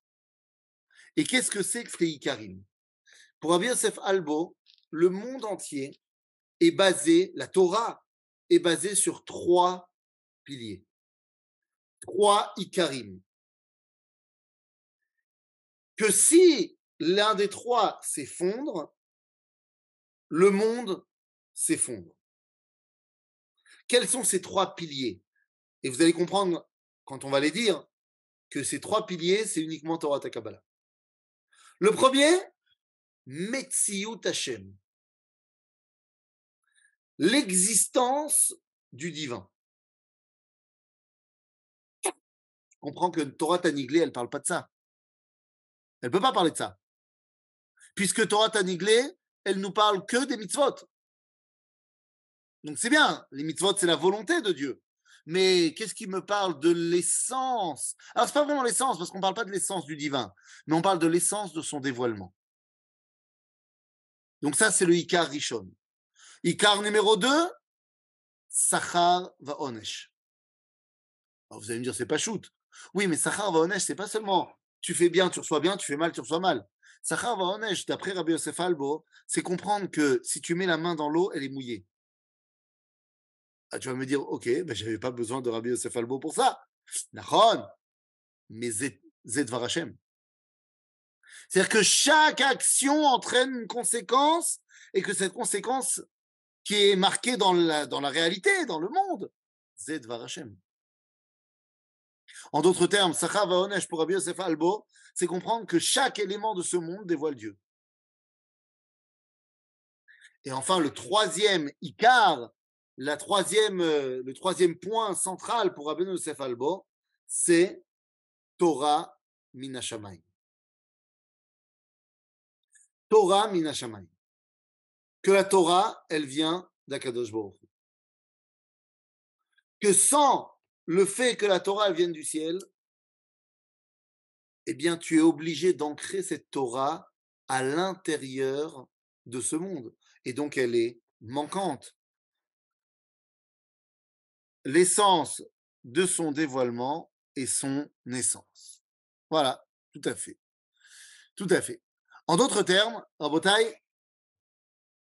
Et qu'est-ce que c'est que Frei Karim Pour Rabbi Yosef Albo, le monde entier est basé, la Torah est basée sur trois piliers. Trois Ikarim. Que si l'un des trois s'effondre, le monde s'effondre. Quels sont ces trois piliers? Et vous allez comprendre, quand on va les dire, que ces trois piliers, c'est uniquement Torah Takabala. Le premier, Metziut Hashem. L'existence du divin. Je comprends que Torah Taniglé, elle ne parle pas de ça. Elle ne peut pas parler de ça. Puisque Torah Taniglé, elle nous parle que des mitzvot. Donc c'est bien, les mitzvot, c'est la volonté de Dieu. Mais qu'est-ce qui me parle de l'essence? Alors, ce n'est pas vraiment l'essence, parce qu'on ne parle pas de l'essence du divin, mais on parle de l'essence de son dévoilement. Donc ça, c'est le Ikar Rishon. Ikar numéro 2, Sachar va Onesh. Vous allez me dire, c'est pas shoot. Oui, mais Sachar va Onesh, c'est pas seulement tu fais bien, tu reçois bien, tu fais mal, tu reçois mal. Sachar va Onesh, d'après Rabbi Yosef Albo, c'est comprendre que si tu mets la main dans l'eau, elle est mouillée. Ah, tu vas me dire, ok, ben, je n'avais pas besoin de Rabbi Yosef Albo pour ça. Nachon, mais Zedvar Hashem. C'est-à-dire que chaque action entraîne une conséquence et que cette conséquence qui est marquée dans la, réalité, dans le monde, Zedvar Hashem. En d'autres termes, Sachar Vaonesh pour Rabbi Yosef Albo, c'est comprendre que chaque élément de ce monde dévoile Dieu. Et enfin, le troisième Icar la troisième, euh, le troisième point central pour Rabbeinu Yosef Albo, c'est Torah Minashamayim. Torah Minashamayim. Que la Torah, elle vient d'Akadosh. Que sans le fait que la Torah, elle vienne du ciel, eh bien, tu es obligé d'ancrer cette Torah à l'intérieur de ce monde. Et donc, elle est manquante l'essence de son dévoilement et son naissance. Voilà, tout à fait. Tout à fait. En d'autres termes, Rabotai,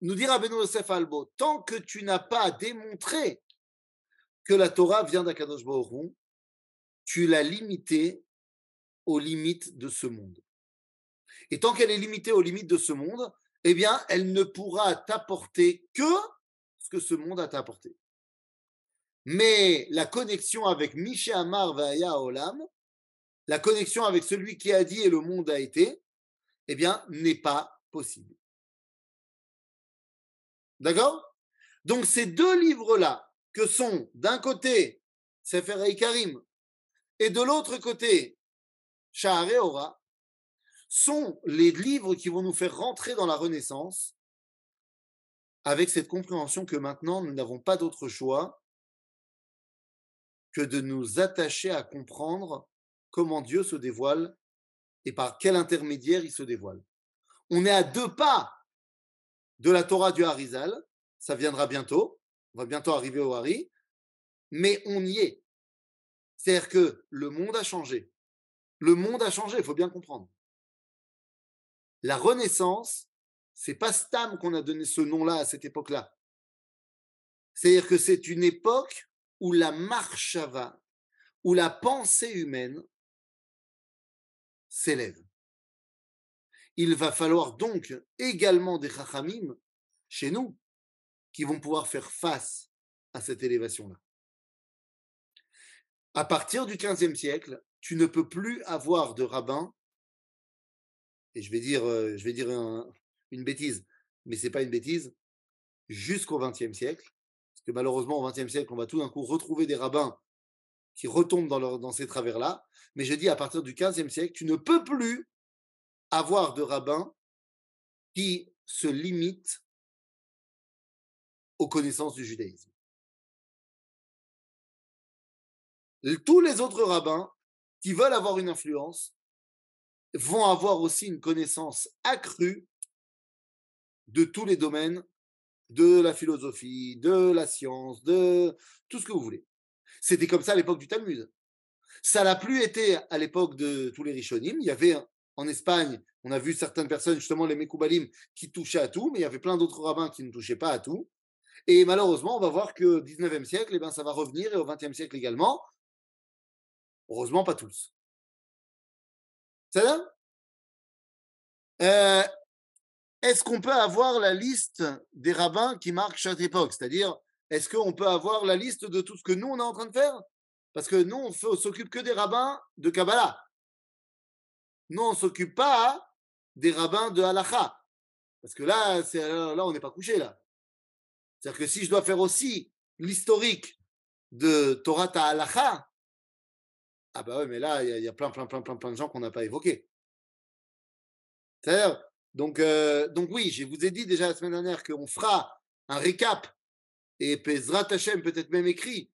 nous dira Beno Yosef Albo, tant que tu n'as pas démontré que la Torah vient d'Akadosh tu l'as limitée aux limites de ce monde. Et tant qu'elle est limitée aux limites de ce monde, eh bien, elle ne pourra t'apporter que ce que ce monde a t'apporté. Mais la connexion avec Misha Amar Vaya Olam, la connexion avec celui qui a dit et le monde a été, eh bien, n'est pas possible. D'accord? Donc, ces deux livres-là, que sont d'un côté Sefer Karim et de l'autre côté Shahar Ora, sont les livres qui vont nous faire rentrer dans la Renaissance avec cette compréhension que maintenant nous n'avons pas d'autre choix que de nous attacher à comprendre comment Dieu se dévoile et par quel intermédiaire il se dévoile. On est à deux pas de la Torah du Harizal, ça viendra bientôt, on va bientôt arriver au Hari, mais on y est. C'est-à-dire que le monde a changé. Le monde a changé, il faut bien comprendre. La Renaissance, c'est pas Stam qu'on a donné ce nom-là à cette époque-là. C'est-à-dire que c'est une époque où la marchava, où la pensée humaine s'élève. Il va falloir donc également des chachamim chez nous qui vont pouvoir faire face à cette élévation-là. À partir du XVe siècle, tu ne peux plus avoir de rabbin, et je vais dire, euh, une bêtise, mais ce n'est pas une bêtise, jusqu'au XXe siècle, parce que malheureusement au XXe siècle, on va tout d'un coup retrouver des rabbins qui retombent dans, dans ces travers-là, mais je dis à partir du XVe siècle, tu ne peux plus avoir de rabbins qui se limitent aux connaissances du judaïsme. Tous les autres rabbins qui veulent avoir une influence vont avoir aussi une connaissance accrue de tous les domaines de la philosophie, de la science, de tout ce que vous voulez. C'était comme ça à l'époque du Talmud. Ça n'a plus été à l'époque de tous les Rishonim. Il y avait en Espagne, on a vu certaines personnes, justement les Mekoubalim, qui touchaient à tout, mais il y avait plein d'autres rabbins qui ne touchaient pas à tout. Et malheureusement, on va voir que au 19e siècle, eh ben, ça va revenir, et au 20e siècle également. Heureusement, pas tous. C'est euh, Est-ce qu'on peut avoir la liste des rabbins qui marquent chaque époque? C'est-à-dire, est-ce qu'on peut avoir la liste de tout ce que nous, on est en train de faire? Parce que nous, on ne s'occupe que des rabbins de Kabbalah. Nous, on ne s'occupe pas des rabbins de Halacha. Parce que là, là on n'est pas couché, là. C'est-à-dire que si je dois faire aussi l'historique de Torah Halacha, ah bah ouais, mais là, il y, a plein, plein, plein, plein, plein de gens qu'on n'a pas évoqués. C'est-à-dire, donc, euh, donc oui, je vous ai dit déjà la semaine dernière qu'on fera un récap et Pezrat Hashem peut-être même écrit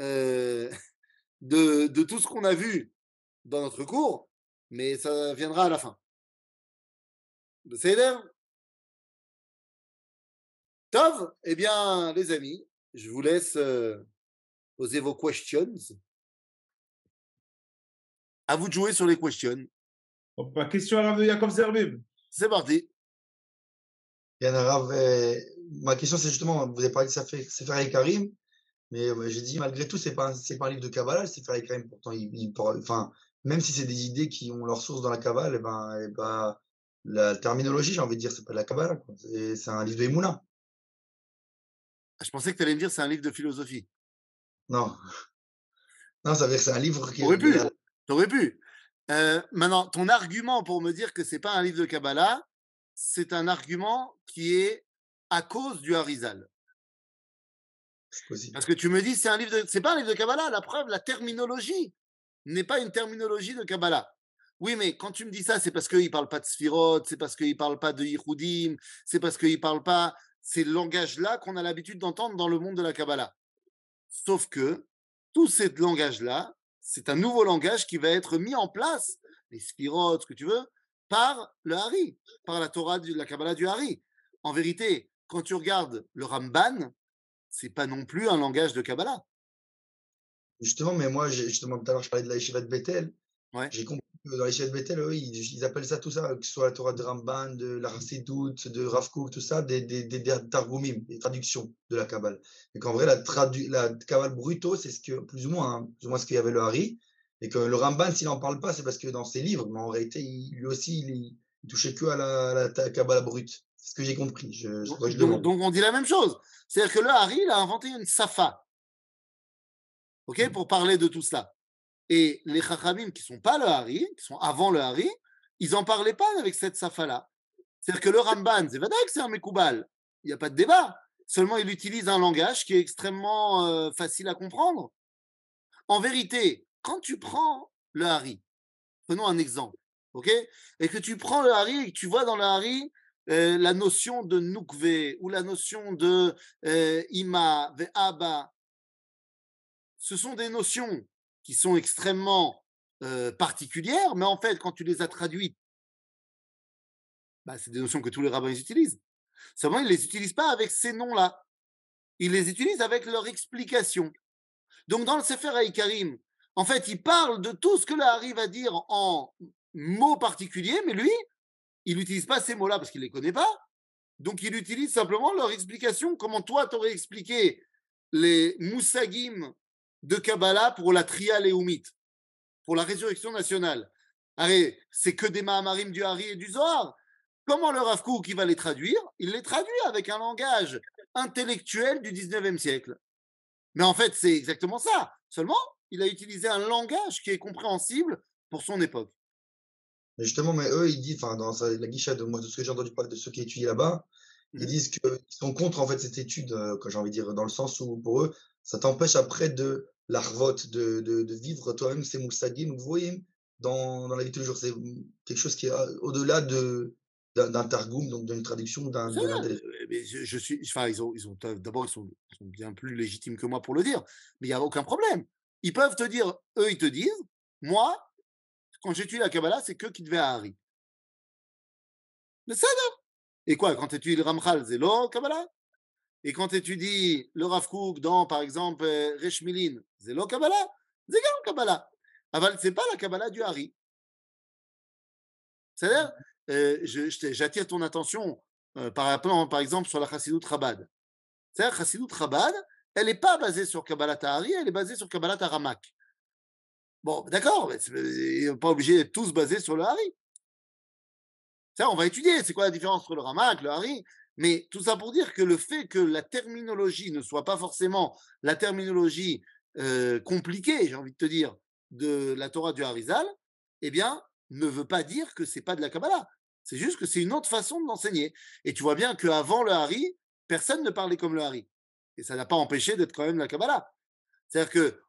euh, [laughs] de, tout ce qu'on a vu dans notre cours, mais ça viendra à la fin. C'est Tov, eh bien, les amis, je vous laisse euh, poser vos questions. À vous de jouer sur les questions. Question à de Yaakov Zerbib. C'est parti. Bien, Rav, euh, ma question, c'est justement, vous avez parlé de Sefer Karim, mais euh, j'ai dit, malgré tout, ce n'est pas, pas, un livre de Kabbalah, Sefer Karim. Pourtant, il, enfin, même si c'est des idées qui ont leur source dans la Kabbalah, eh ben, eh ben, la terminologie, j'ai envie de dire, c'est pas de la Kabbalah. C'est un livre de Emouna. Ah, je pensais que tu allais me dire c'est un livre de philosophie. Non. [laughs] Non, ça veut dire que c'est un livre qui. Aurais pu. T'aurais pu. Euh, maintenant, ton argument pour me dire que c'est pas un livre de Kabbalah, c'est un argument qui est à cause du Harizal. Parce que tu me dis c'est un livre de, c'est pas un livre de Kabbalah. La preuve, la terminologie n'est pas une terminologie de Kabbalah. Oui, mais quand tu me dis ça, c'est parce qu'il ne parle pas de Sphirot, c'est parce qu'il ne parle pas de Yihudim, c'est parce qu'il ne parle pas. C'est le langage-là qu'on a l'habitude d'entendre dans le monde de la Kabbalah. Sauf que tout ce langage-là, c'est un nouveau langage qui va être mis en place, les Sphirot, ce que tu veux, par le Hari, par la Torah de la Kabbalah du Hari. En vérité, quand tu regardes le Ramban, c'est pas non plus un langage de Kabbalah. Justement, mais moi, justement, tout à l'heure, je parlais de la Yeshiva de Bethel. J'ai compris que dans la Yeshiva de Bethel, eux, ils, appellent ça tout ça, que ce soit la Torah de Ramban, de la de Rav tout ça, des, des, des, targumim, des traductions de la Kabbale. Et qu'en vrai, la, tradu la Kabbale bruto, c'est ce que, plus ou moins, hein, plus ou moins ce qu'il y avait le Hari. Et que le Ramban, s'il n'en parle pas, c'est parce que dans ses livres, mais en réalité, lui aussi, il, il touchait que à la, la Kabbale brute. C'est ce que j'ai compris. Je, donc, donc, on dit la même chose. C'est-à-dire que le Hari, il a inventé une safa ok, pour parler de tout cela. Et les Chachamim qui sont pas le Hari, qui sont avant le Hari, ils n'en parlaient pas avec cette safa-là. C'est-à-dire que le Ramban, c'est vrai que c'est un Mekoubal, il n'y a pas de débat. Seulement, il utilise un langage qui est extrêmement euh, facile à comprendre. En vérité, quand tu prends le Hari, prenons un exemple, ok, et que tu prends le Hari et que tu vois dans le Hari euh, la notion de Nukve ou la notion de euh, Ima, Ve'aba, ce sont des notions qui sont extrêmement particulières, mais en fait, quand tu les as traduites, bah, c'est des notions que tous les rabbins utilisent. Seulement, ils ne les utilisent pas avec ces noms-là. Ils les utilisent avec leur explication. Donc, dans le Sefer Haïkarim, en fait, il parle de tout ce que là arrive à dire en mots particuliers, mais lui, il n'utilise pas ces mots-là parce qu'il ne les connaît pas. Donc, il utilise simplement leur explication, comment toi, tu aurais expliqué les moussagim de Kabbalah pour la Tria pour la résurrection nationale. Allez, c'est que des Mahamarim du Hari et du Zohar. comment le Rav qui va les traduire? Il les traduit avec un langage intellectuel du 19e siècle. Mais en fait, c'est exactement ça. Seulement, il a utilisé un langage qui est compréhensible pour son époque. Mais justement, mais eux, ils disent, enfin, dans la guichette de moi, de ce que j'ai entendu parler de ceux qui étudient là-bas, ils mmh disent qu'ils sont contre en fait cette étude, euh, j'ai envie de dire, dans le sens où pour eux, ça t'empêche après de la de, de, de, vivre toi-même ces moussagim, vous voyez, dans, dans la vie de tous les jours. C'est quelque chose qui est euh, au-delà de, d'un targum, donc d'une traduction d'un. Je, je, suis, enfin, ils ont, ils ont d'abord, ils sont, sont, bien plus légitimes que moi pour le dire, mais il n'y a aucun problème. Ils peuvent te dire, eux, ils te disent, moi, quand j'étudie la Kabbalah, c'est que qui devait à Harry. Mais ça, non Et quoi, quand tu étudies le Ramchal, c'est l'eau Kabbalah? Et quand tu étudies le Rav dans, par exemple, euh, Reshmilin, c'est l'eau Kabbalah? C'est le Kabbalah? Aval, c'est pas la Kabbalah du Hari. C'est-à-dire, euh, j'attire ton attention euh, par, exemple sur la Chassidut Chabad. C'est-à-dire, Chassidut Chabad, elle n'est pas basée sur Kabbalah Tahari, elle est basée sur Kabbalah Ramak. Bon, d'accord, mais n'est pas obligé d'être tous basés sur le Hari. Ça, on va étudier, c'est quoi la différence entre le Ramak, le Hari, mais tout ça pour dire que le fait que la terminologie ne soit pas forcément la terminologie compliquée, j'ai envie de te dire, de la Torah du Harizal, eh bien, ne veut pas dire que c'est pas de la Kabbalah. C'est juste que c'est une autre façon d'enseigner. Et tu vois bien qu'avant le Hari, personne ne parlait comme le Hari. Et ça n'a pas empêché d'être quand même la Kabbalah. C'est-à-dire que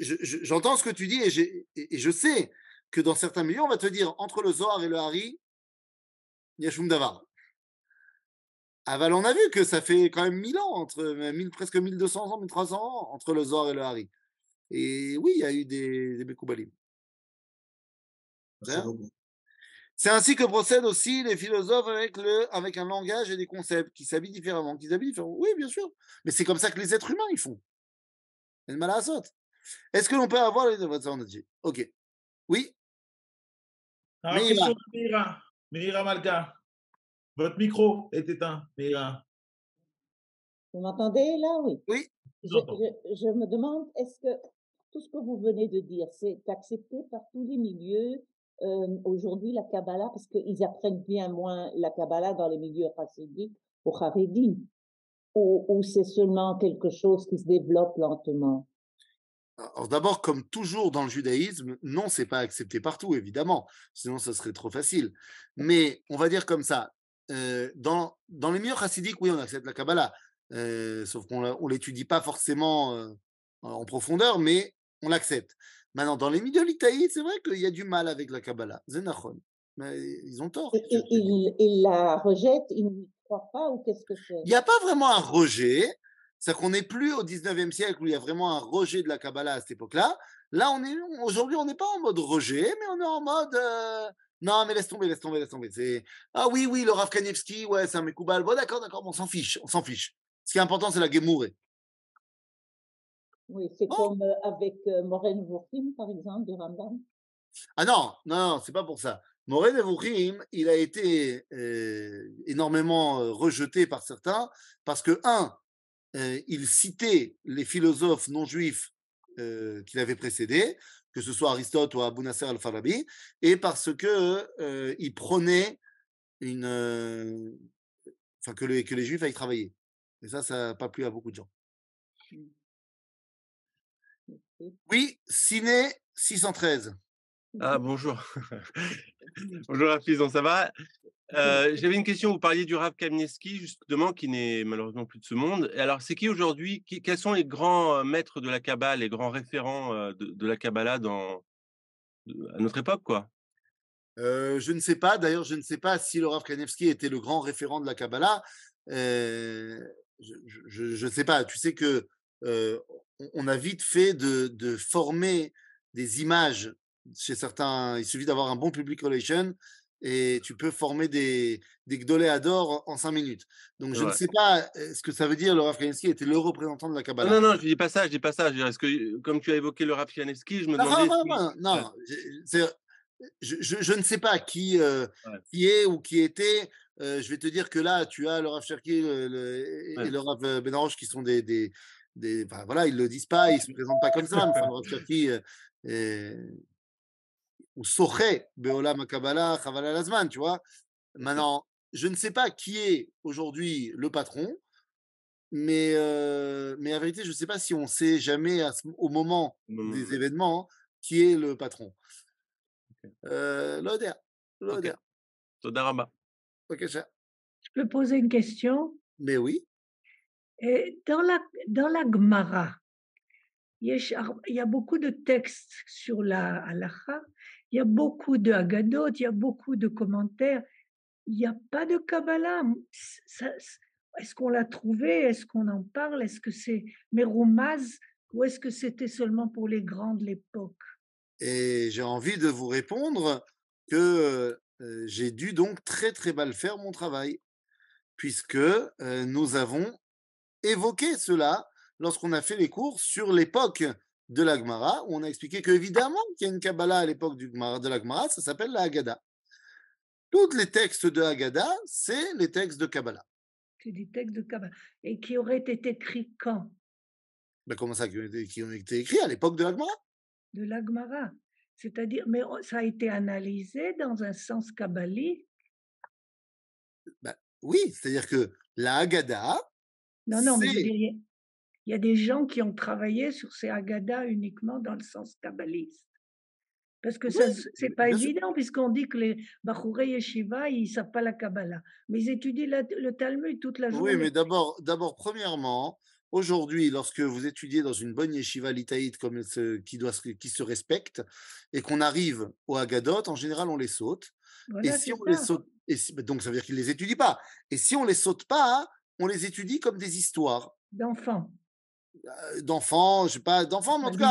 j'entends ce que tu dis et, je sais que dans certains milieux, on va te dire entre le Zohar et le Hari, il y a Shum Davar. Aval, on a vu que ça fait quand même 1000 ans, entre, presque 1200 ans, 1300 ans entre le Zohar et le Hari. Et oui, il y a eu des, des C'est ainsi que procèdent aussi les philosophes avec, le, avec un langage et des concepts qui s'habillent différemment, qui s'habillent différemment. Oui, bien sûr. Mais c'est comme ça que les êtres humains ils font. Est-ce que l'on peut avoir les Ok. Oui. Alors, Mira. Mira Malka. Votre micro est éteint, Mira. Vous m'entendez là? Oui. Oui. Je, je, me demande, est-ce que tout ce que vous venez de dire, c'est accepté par tous les milieux euh, aujourd'hui, la Kabbalah, parce qu'ils apprennent bien moins la Kabbalah dans les milieux chassidiques ou Haredim, ou, ou c'est seulement quelque chose qui se développe lentement? Alors d'abord, comme toujours dans le judaïsme, non, c'est pas accepté partout, évidemment, sinon ça serait trop facile. Mais on va dire comme ça, euh, dans, dans les milieux chassidiques, oui, on accepte la Kabbalah, euh, sauf qu'on ne l'étudie pas forcément euh, en profondeur, mais on l'accepte. Maintenant, dans les milieux litaïdes, c'est vrai qu'il y a du mal avec la Kabbalah. Zenachon. Mais ils ont tort. Ils la rejettent, ils ne croient pas ou qu'est-ce que c'est? Il n'y a pas vraiment un rejet. C'est-à-dire qu'on n'est plus au 19e siècle où il y a vraiment un rejet de la Kabbalah à cette époque-là. Là, on est aujourd'hui, on n'est pas en mode rejet, mais on est en mode non, mais laisse tomber, laisse tomber, laisse tomber. C'est ah oui, oui, le Rav Kanievski, ouais, c'est un Mekoubal. Bon, d'accord, d'accord, on s'en fiche, on s'en fiche. Ce qui est important, c'est la Gemouré. Oui, c'est comme avec Morel Nevuchim, par exemple, de Rambam. Ah non, non, non c'est pas pour ça. Morel Nevuchim, il a été énormément rejeté par certains parce que, un, il citait les philosophes non juifs qui l'avaient précédé, que ce soit Aristote ou Abu Nasser al-Farabi, et parce que il prônait une, enfin que les, que les juifs aillent travailler. Et ça, ça n'a pas plu à beaucoup de gens. Mmh. Oui, Ciné 613. Ah, [laughs] bonjour. [laughs] bonjour, Rafizan, ça va? Euh, J'avais une question. Vous parliez du Rav Kamieski, justement, qui n'est malheureusement plus de ce monde. Alors, c'est qui aujourd'hui Quels sont les grands euh, maîtres de la Kabbalah, les grands référents euh, de, la Kabbalah dans, à notre époque, quoi? Je ne sais pas. D'ailleurs, je ne sais pas si le Rav Kanevski était le grand référent de la Kabbalah. je ne sais pas. Tu sais que on a vite fait de, former des images chez certains. Il suffit d'avoir un bon public relation et tu peux former des, des Gdoléadors en cinq minutes. Donc, je ne sais pas ce que ça veut dire, le Rav était le représentant de la Kabbalah. Non, non, je ne dis pas ça, je dis pas ça. est-ce que, comme tu as évoqué le Rav je me demandais. Non, non, non, non. Je, je, ne sais pas qui, qui est ou qui était. je vais te dire que là, tu as le Rav Cherki et le Rav Benaroche qui sont des, des, des, voilà, ils le disent pas, ils se présentent pas comme ça. Enfin, le euh, ou Soché, Beolam Kabbalah, Chavala Lazman, tu vois. Maintenant, je ne sais pas qui est aujourd'hui le patron, mais, euh, mais en vérité, je ne sais pas si on sait jamais au moment des événements hein, qui est le patron. Euh, L'Oder. L'Oder. Ok, Je peux poser une question? Mais oui. Et dans la, dans la Gemara, il y a beaucoup de textes sur la halakha, il y a beaucoup de Haggadot, il y a beaucoup de commentaires. Il n'y a pas de Kabbalah. Est-ce qu'on l'a trouvé? Est-ce qu'on en parle? Est-ce que c'est Meroumaz ou est-ce que c'était seulement pour les grands de l'époque? Et j'ai envie de vous répondre que j'ai dû donc très très mal faire mon travail, puisque nous avons évoqué cela lorsqu'on a fait les cours sur l'époque de la Gemara, où on a expliqué qu'évidemment qu'il y a une Kabbalah à l'époque de la Gemara, ça s'appelle la Haggadah. Tous les textes de Haggadah, c'est les textes de Kabbalah. C'est des textes de Kabbalah. Et qui auraient été écrits quand? Ben Comment ça, qui ont, été, écrits à l'époque de la Gemara De la Gemara. C'est-à-dire, mais ça a été analysé dans un sens kabbalique? Ben, Oui, c'est-à-dire que la Haggadah. Non, non, mais il y a des gens qui ont travaillé sur ces Haggadah uniquement dans le sens kabbaliste. Parce que ce c'est pas évident, puisqu'on dit que les Bachourei Yeshiva, ils ne savent pas la Kabbalah. Mais ils étudient le Talmud toute la journée. Oui, mais d'abord, d'abord premièrement, aujourd'hui, lorsque vous étudiez dans une bonne yeshiva litaïte comme ce, qui, doit, qui se respecte, et qu'on arrive au Haggadot, en général, on les saute. et si on les saute, et bah, donc ça veut dire qu'ils ne les étudient pas. Et si on ne les saute pas, on les étudie comme des histoires. D'enfants. Euh, d'enfants, je sais pas, d'enfants, mais en tout cas,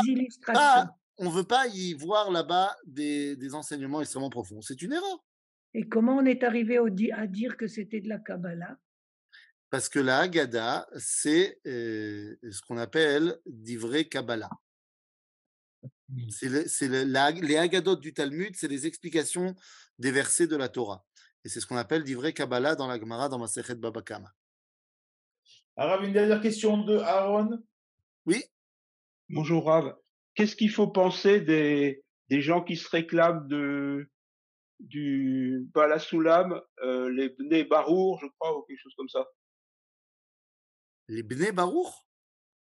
on ne veut pas y voir là-bas des, enseignements extrêmement profonds. C'est une erreur. Et comment on est arrivé à dire que c'était de la Kabbalah? Parce que la Haggadah, c'est euh, ce qu'on appelle d'ivré Kabbalah. C'est les Haggadot du Talmud, c'est les explications des versets de la Torah. Et c'est ce qu'on appelle d'ivré Kabbalah dans la Gemara, dans Masechet Babakama. Arabe, une dernière question de Aaron. Oui. Bonjour Rav qu'est-ce qu'il faut penser des, des gens qui se réclament de, du Balasoulam, euh, les Bnei Barour, je crois, ou quelque chose comme ça? Les Bnei Barour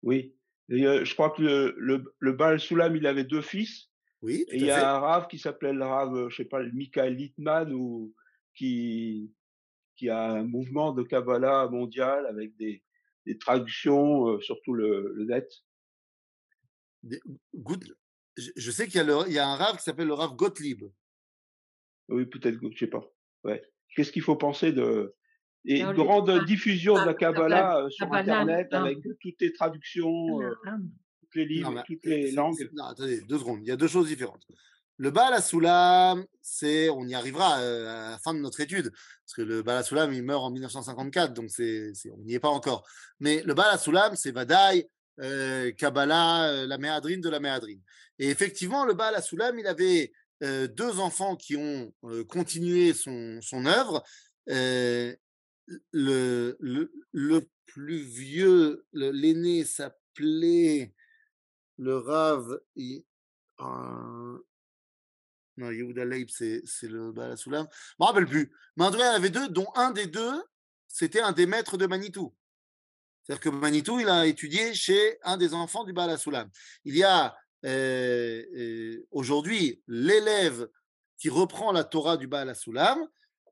Oui. Euh, je crois que le, le, le il avait deux fils. Oui. et il y a un Rav qui s'appelait le Rav, je sais pas, Michael Littman, ou qui, qui a un mouvement de Kabbalah mondial avec des, des traductions, surtout le, le net je sais qu'il y, a y a un rave qui s'appelle le rave Gottlieb. Oui, peut-être, je sais pas. Ouais. Qu'est-ce qu'il faut penser de et grande diffusion de la Kabbalah euh, sur Internet avec toutes les traductions, euh, tous les livres, toutes les langues. Non, attendez, deux secondes. Il y a deux choses différentes. Le Baal Soulam, c'est, on y arrivera euh, à la fin de notre étude, parce que le Baal Soulam, il meurt en 1954, donc c'est, on n'y est pas encore. Mais le Baal Soulam, c'est Vadaï, euh, Kabbalah, euh, la méadrine de la méadrine. Et effectivement, le Baal Soulam, il avait euh, deux enfants qui ont continué son, œuvre. Le, plus vieux, l'aîné s'appelait le Rav. Non, Yehuda Leib, c'est le Baal Soulam. Je ne me rappelle plus. Mais avait deux, dont un des deux, c'était un des maîtres de Manitou. C'est-à-dire que Manitou, il a étudié chez un des enfants du Baal Soulam. Il y a euh, euh, aujourd'hui l'élève qui reprend la Torah du Baal Soulam,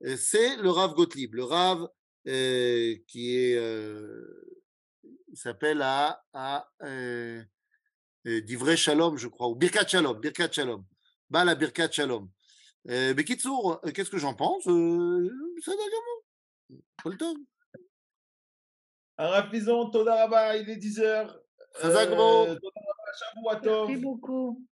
euh, c'est le Rav Gottlieb. Le Rav qui est, s'appelle à, à d'Ivray Shalom, je crois, ou Birkat Shalom, Birkat Shalom, Baal Birkat Shalom. Bekitsour, qu'est-ce que j'en pense C'est d'accord. Pas le temps. Un Pison, Todaraba, il est 10h. Euh, Merci beaucoup.